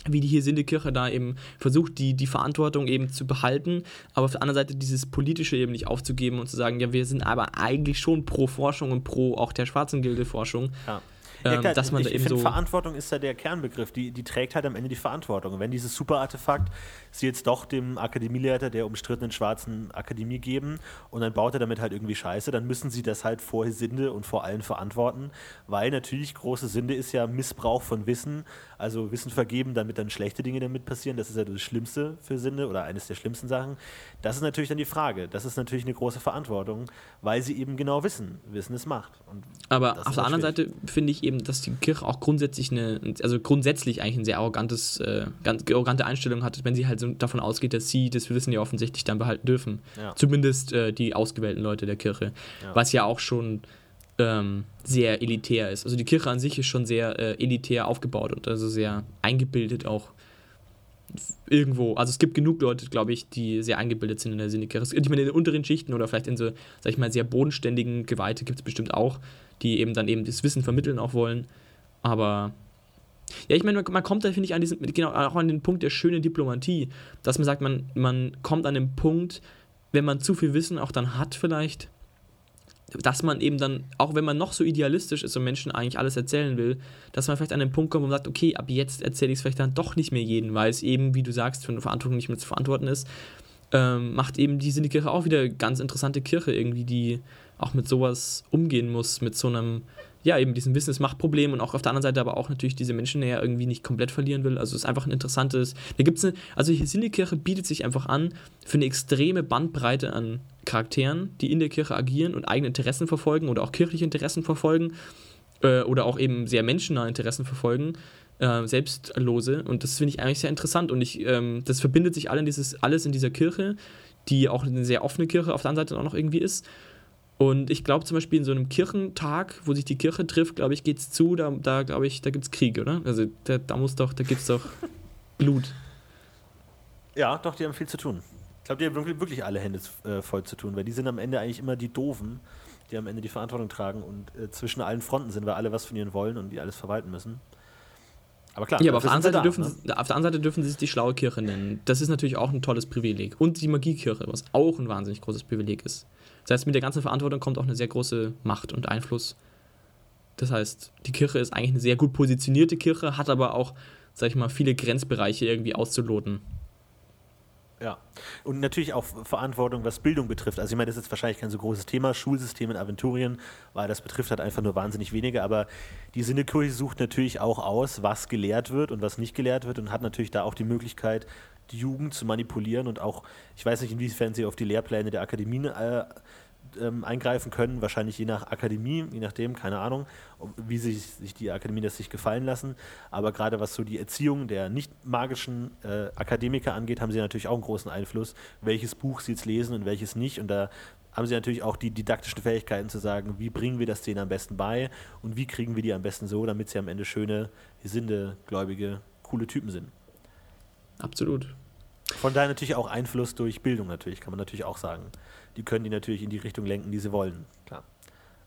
wie die hier Kirche da eben versucht, die, die Verantwortung eben zu behalten, aber auf der anderen Seite dieses Politische eben nicht aufzugeben und zu sagen, ja, wir sind aber eigentlich schon pro Forschung und pro auch der schwarzen Gilde Forschung. Ja. Ja, ähm, dass man ich, da eben finde, so Verantwortung ist ja der Kernbegriff. Die, die trägt halt am Ende die Verantwortung. Und wenn dieses Super-Artefakt sie jetzt doch dem Akademieleiter der umstrittenen schwarzen Akademie geben und dann baut er damit halt irgendwie Scheiße, dann müssen sie das halt vor Sinde und vor allen verantworten, weil natürlich große Sünde ist ja Missbrauch von Wissen, also Wissen vergeben, damit dann schlechte Dinge damit passieren. Das ist ja das Schlimmste für Sünde oder eines der schlimmsten Sachen. Das ist natürlich dann die Frage. Das ist natürlich eine große Verantwortung, weil sie eben genau wissen, Wissen ist Macht. Und Aber auf der anderen Seite finde ich eben, dass die Kirche auch grundsätzlich eine, also grundsätzlich eigentlich ein sehr arrogantes, äh, ganz arrogante Einstellung hat, wenn sie halt so davon ausgeht, dass sie das Wissen ja offensichtlich dann behalten dürfen. Ja. Zumindest äh, die ausgewählten Leute der Kirche. Ja. Was ja auch schon ähm, sehr elitär ist. Also die Kirche an sich ist schon sehr äh, elitär aufgebaut und also sehr eingebildet auch irgendwo. Also es gibt genug Leute, glaube ich, die sehr eingebildet sind in der Sinnekirche. Ich meine, in den unteren Schichten oder vielleicht in so, sag ich mal, sehr bodenständigen Geweihte gibt es bestimmt auch, die eben dann eben das Wissen vermitteln auch wollen. Aber ja, ich meine, man, kommt da, finde ich, an diesen, genau, auch an den Punkt der schönen Diplomatie, dass man sagt, man, man kommt an den Punkt, wenn man zu viel Wissen auch dann hat, vielleicht, dass man eben dann, auch wenn man noch so idealistisch ist und Menschen eigentlich alles erzählen will, dass man vielleicht an den Punkt kommt, man sagt, okay, ab jetzt erzähle ich es vielleicht dann doch nicht mehr jedem, weil es eben, wie du sagst, für eine Verantwortung nicht mehr zu verantworten ist, ähm, macht eben die Kirche auch wieder ganz interessante Kirche irgendwie, die auch mit sowas umgehen muss, mit so einem ja, eben diesem Wissensmachtproblem und auch auf der anderen Seite aber auch natürlich diese Menschen ja irgendwie nicht komplett verlieren will. Also es ist einfach ein interessantes. Da gibt es also hier in der Kirche bietet sich einfach an für eine extreme Bandbreite an Charakteren, die in der Kirche agieren und eigene Interessen verfolgen oder auch kirchliche Interessen verfolgen äh, oder auch eben sehr menschennahe Interessen verfolgen. Äh, selbstlose und das finde ich eigentlich sehr interessant und ich, ähm, das verbindet sich alle in dieses, alles in dieser Kirche, die auch eine sehr offene Kirche auf der anderen Seite auch noch irgendwie ist und ich glaube zum Beispiel in so einem Kirchentag, wo sich die Kirche trifft, glaube ich, geht es zu, da, da glaube ich, da gibt es Krieg, oder? Also da, da muss doch, da gibt es doch Blut. Ja, doch, die haben viel zu tun. Ich glaube, die haben wirklich, wirklich alle Hände äh, voll zu tun, weil die sind am Ende eigentlich immer die Doofen, die am Ende die Verantwortung tragen und äh, zwischen allen Fronten sind, weil alle was von ihnen wollen und die alles verwalten müssen. Aber klar, ja, aber auf der, Seite da, dürfen, ne? auf der anderen Seite dürfen sie sich die schlaue Kirche nennen. Das ist natürlich auch ein tolles Privileg. Und die Magiekirche, was auch ein wahnsinnig großes Privileg ist. Das heißt, mit der ganzen Verantwortung kommt auch eine sehr große Macht und Einfluss. Das heißt, die Kirche ist eigentlich eine sehr gut positionierte Kirche, hat aber auch, sag ich mal, viele Grenzbereiche irgendwie auszuloten. Ja, und natürlich auch Verantwortung, was Bildung betrifft. Also ich meine, das ist jetzt wahrscheinlich kein so großes Thema, Schulsystem in Aventurien, weil das betrifft halt einfach nur wahnsinnig wenige, aber die Sinnekirche sucht natürlich auch aus, was gelehrt wird und was nicht gelehrt wird und hat natürlich da auch die Möglichkeit, die Jugend zu manipulieren und auch, ich weiß nicht, inwiefern sie auf die Lehrpläne der Akademien äh, ähm, eingreifen können, wahrscheinlich je nach Akademie, je nachdem, keine Ahnung, wie sich, sich die Akademien das sich gefallen lassen. Aber gerade was so die Erziehung der nicht magischen äh, Akademiker angeht, haben sie natürlich auch einen großen Einfluss, welches Buch sie jetzt lesen und welches nicht. Und da haben sie natürlich auch die didaktischen Fähigkeiten zu sagen, wie bringen wir das denen am besten bei und wie kriegen wir die am besten so, damit sie am Ende schöne, gesinde, gläubige, coole Typen sind. Absolut. Von daher natürlich auch Einfluss durch Bildung natürlich, kann man natürlich auch sagen. Die können die natürlich in die Richtung lenken, die sie wollen, klar.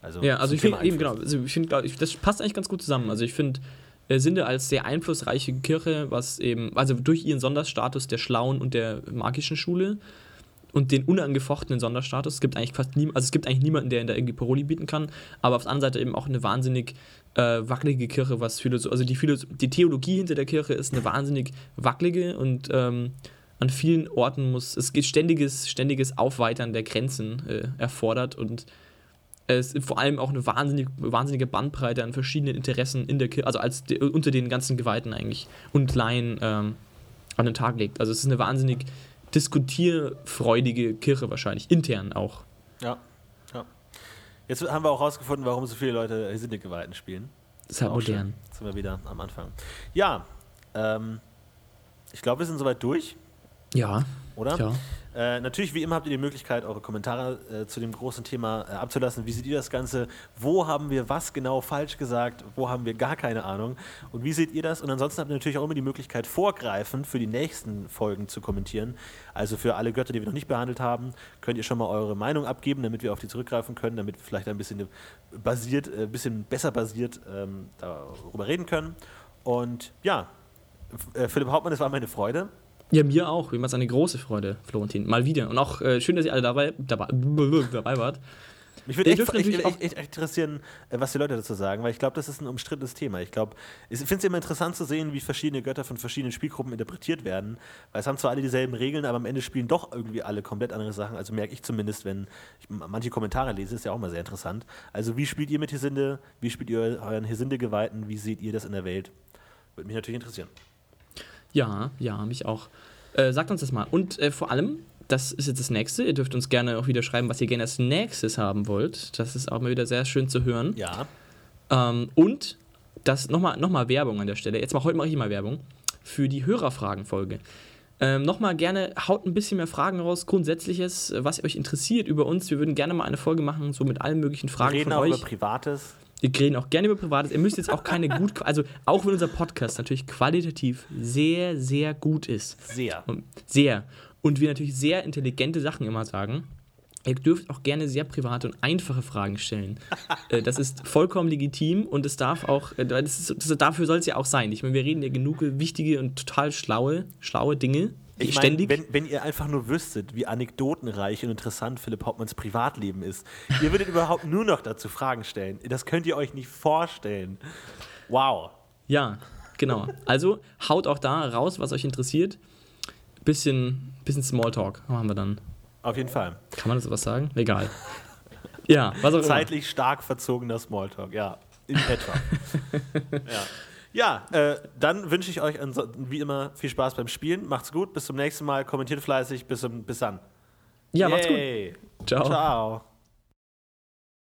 Also ja, also ich finde eben genau, also ich finde, das passt eigentlich ganz gut zusammen. Also ich finde, äh, Sinde als sehr einflussreiche Kirche, was eben, also durch ihren Sonderstatus der schlauen und der magischen Schule und den unangefochtenen Sonderstatus. Es gibt eigentlich fast nie, also es gibt eigentlich niemanden, der in da irgendwie Paroli bieten kann, aber auf der anderen Seite eben auch eine wahnsinnig äh, wackelige Kirche, was Philosoph also die, Philosoph die Theologie hinter der Kirche ist eine wahnsinnig wackelige und ähm, an vielen Orten muss es geht ständiges, ständiges Aufweitern der Grenzen äh, erfordert und es ist vor allem auch eine wahnsinnige, wahnsinnige Bandbreite an verschiedenen Interessen in der Kirche, also als de, unter den ganzen Geweihten eigentlich und Laien ähm, an den Tag legt. Also es ist eine wahnsinnig diskutierfreudige Kirche wahrscheinlich, intern auch. Ja, ja. Jetzt haben wir auch rausgefunden, warum so viele Leute Hesinde-Geweihten spielen. Das ist halt modern. Schön. Jetzt sind wir wieder am Anfang. Ja, ähm, ich glaube, wir sind soweit durch. Ja. Oder? Ja. Äh, natürlich, wie immer, habt ihr die Möglichkeit, eure Kommentare äh, zu dem großen Thema äh, abzulassen. Wie seht ihr das Ganze? Wo haben wir was genau falsch gesagt? Wo haben wir gar keine Ahnung? Und wie seht ihr das? Und ansonsten habt ihr natürlich auch immer die Möglichkeit, vorgreifend für die nächsten Folgen zu kommentieren. Also für alle Götter, die wir noch nicht behandelt haben, könnt ihr schon mal eure Meinung abgeben, damit wir auf die zurückgreifen können, damit wir vielleicht ein bisschen basiert, ein äh, bisschen besser basiert ähm, darüber reden können. Und ja, äh, Philipp Hauptmann, es war meine Freude. Ja, mir auch. Mir war es eine große Freude, Florentin. Mal wieder. Und auch äh, schön, dass ihr alle dabei, dabei, dabei wart. Mich würde echt, echt, echt, echt, interessieren, äh, was die Leute dazu sagen, weil ich glaube, das ist ein umstrittenes Thema. Ich glaube, ich finde es immer interessant zu sehen, wie verschiedene Götter von verschiedenen Spielgruppen interpretiert werden, weil es haben zwar alle dieselben Regeln, aber am Ende spielen doch irgendwie alle komplett andere Sachen. Also merke ich zumindest, wenn ich manche Kommentare lese, ist ja auch mal sehr interessant. Also wie spielt ihr mit Hesinde? Wie spielt ihr euren Hesinde-Geweihten? Wie seht ihr das in der Welt? Würde mich natürlich interessieren. Ja, ja, mich auch. Äh, sagt uns das mal. Und äh, vor allem, das ist jetzt das nächste. Ihr dürft uns gerne auch wieder schreiben, was ihr gerne als nächstes haben wollt. Das ist auch mal wieder sehr schön zu hören. Ja. Ähm, und das nochmal noch mal Werbung an der Stelle. Jetzt mal heute mache ich mal Werbung für die Hörerfragenfolge. Ähm, Nochmal gerne, haut ein bisschen mehr Fragen raus, Grundsätzliches, was euch interessiert über uns. Wir würden gerne mal eine Folge machen, so mit allen möglichen Fragen Wir reden von auch euch. über Privates. Wir reden auch gerne über Privates. Ihr müsst jetzt auch keine gut, also auch wenn unser Podcast natürlich qualitativ sehr, sehr gut ist. Sehr. Sehr. Und wir natürlich sehr intelligente Sachen immer sagen. Ihr dürft auch gerne sehr private und einfache Fragen stellen. Äh, das ist vollkommen legitim und es darf auch, äh, das ist, das, dafür soll es ja auch sein. Ich meine, wir reden ja genug wichtige und total schlaue, schlaue Dinge. Ich meine, wenn, wenn ihr einfach nur wüsstet, wie anekdotenreich und interessant Philipp Hauptmanns Privatleben ist, ihr würdet überhaupt nur noch dazu Fragen stellen. Das könnt ihr euch nicht vorstellen. Wow. Ja, genau. Also haut auch da raus, was euch interessiert. Bisschen, bisschen Smalltalk machen wir dann. Auf jeden Fall. Kann man das sowas sagen? Egal. Ja, was auch Zeitlich immer. stark verzogener Smalltalk, ja. In etwa. ja. Ja, äh, dann wünsche ich euch wie immer viel Spaß beim Spielen. Macht's gut, bis zum nächsten Mal. Kommentiert fleißig. Bis, bis dann. Ja, Yay. macht's gut. Ciao. Ciao.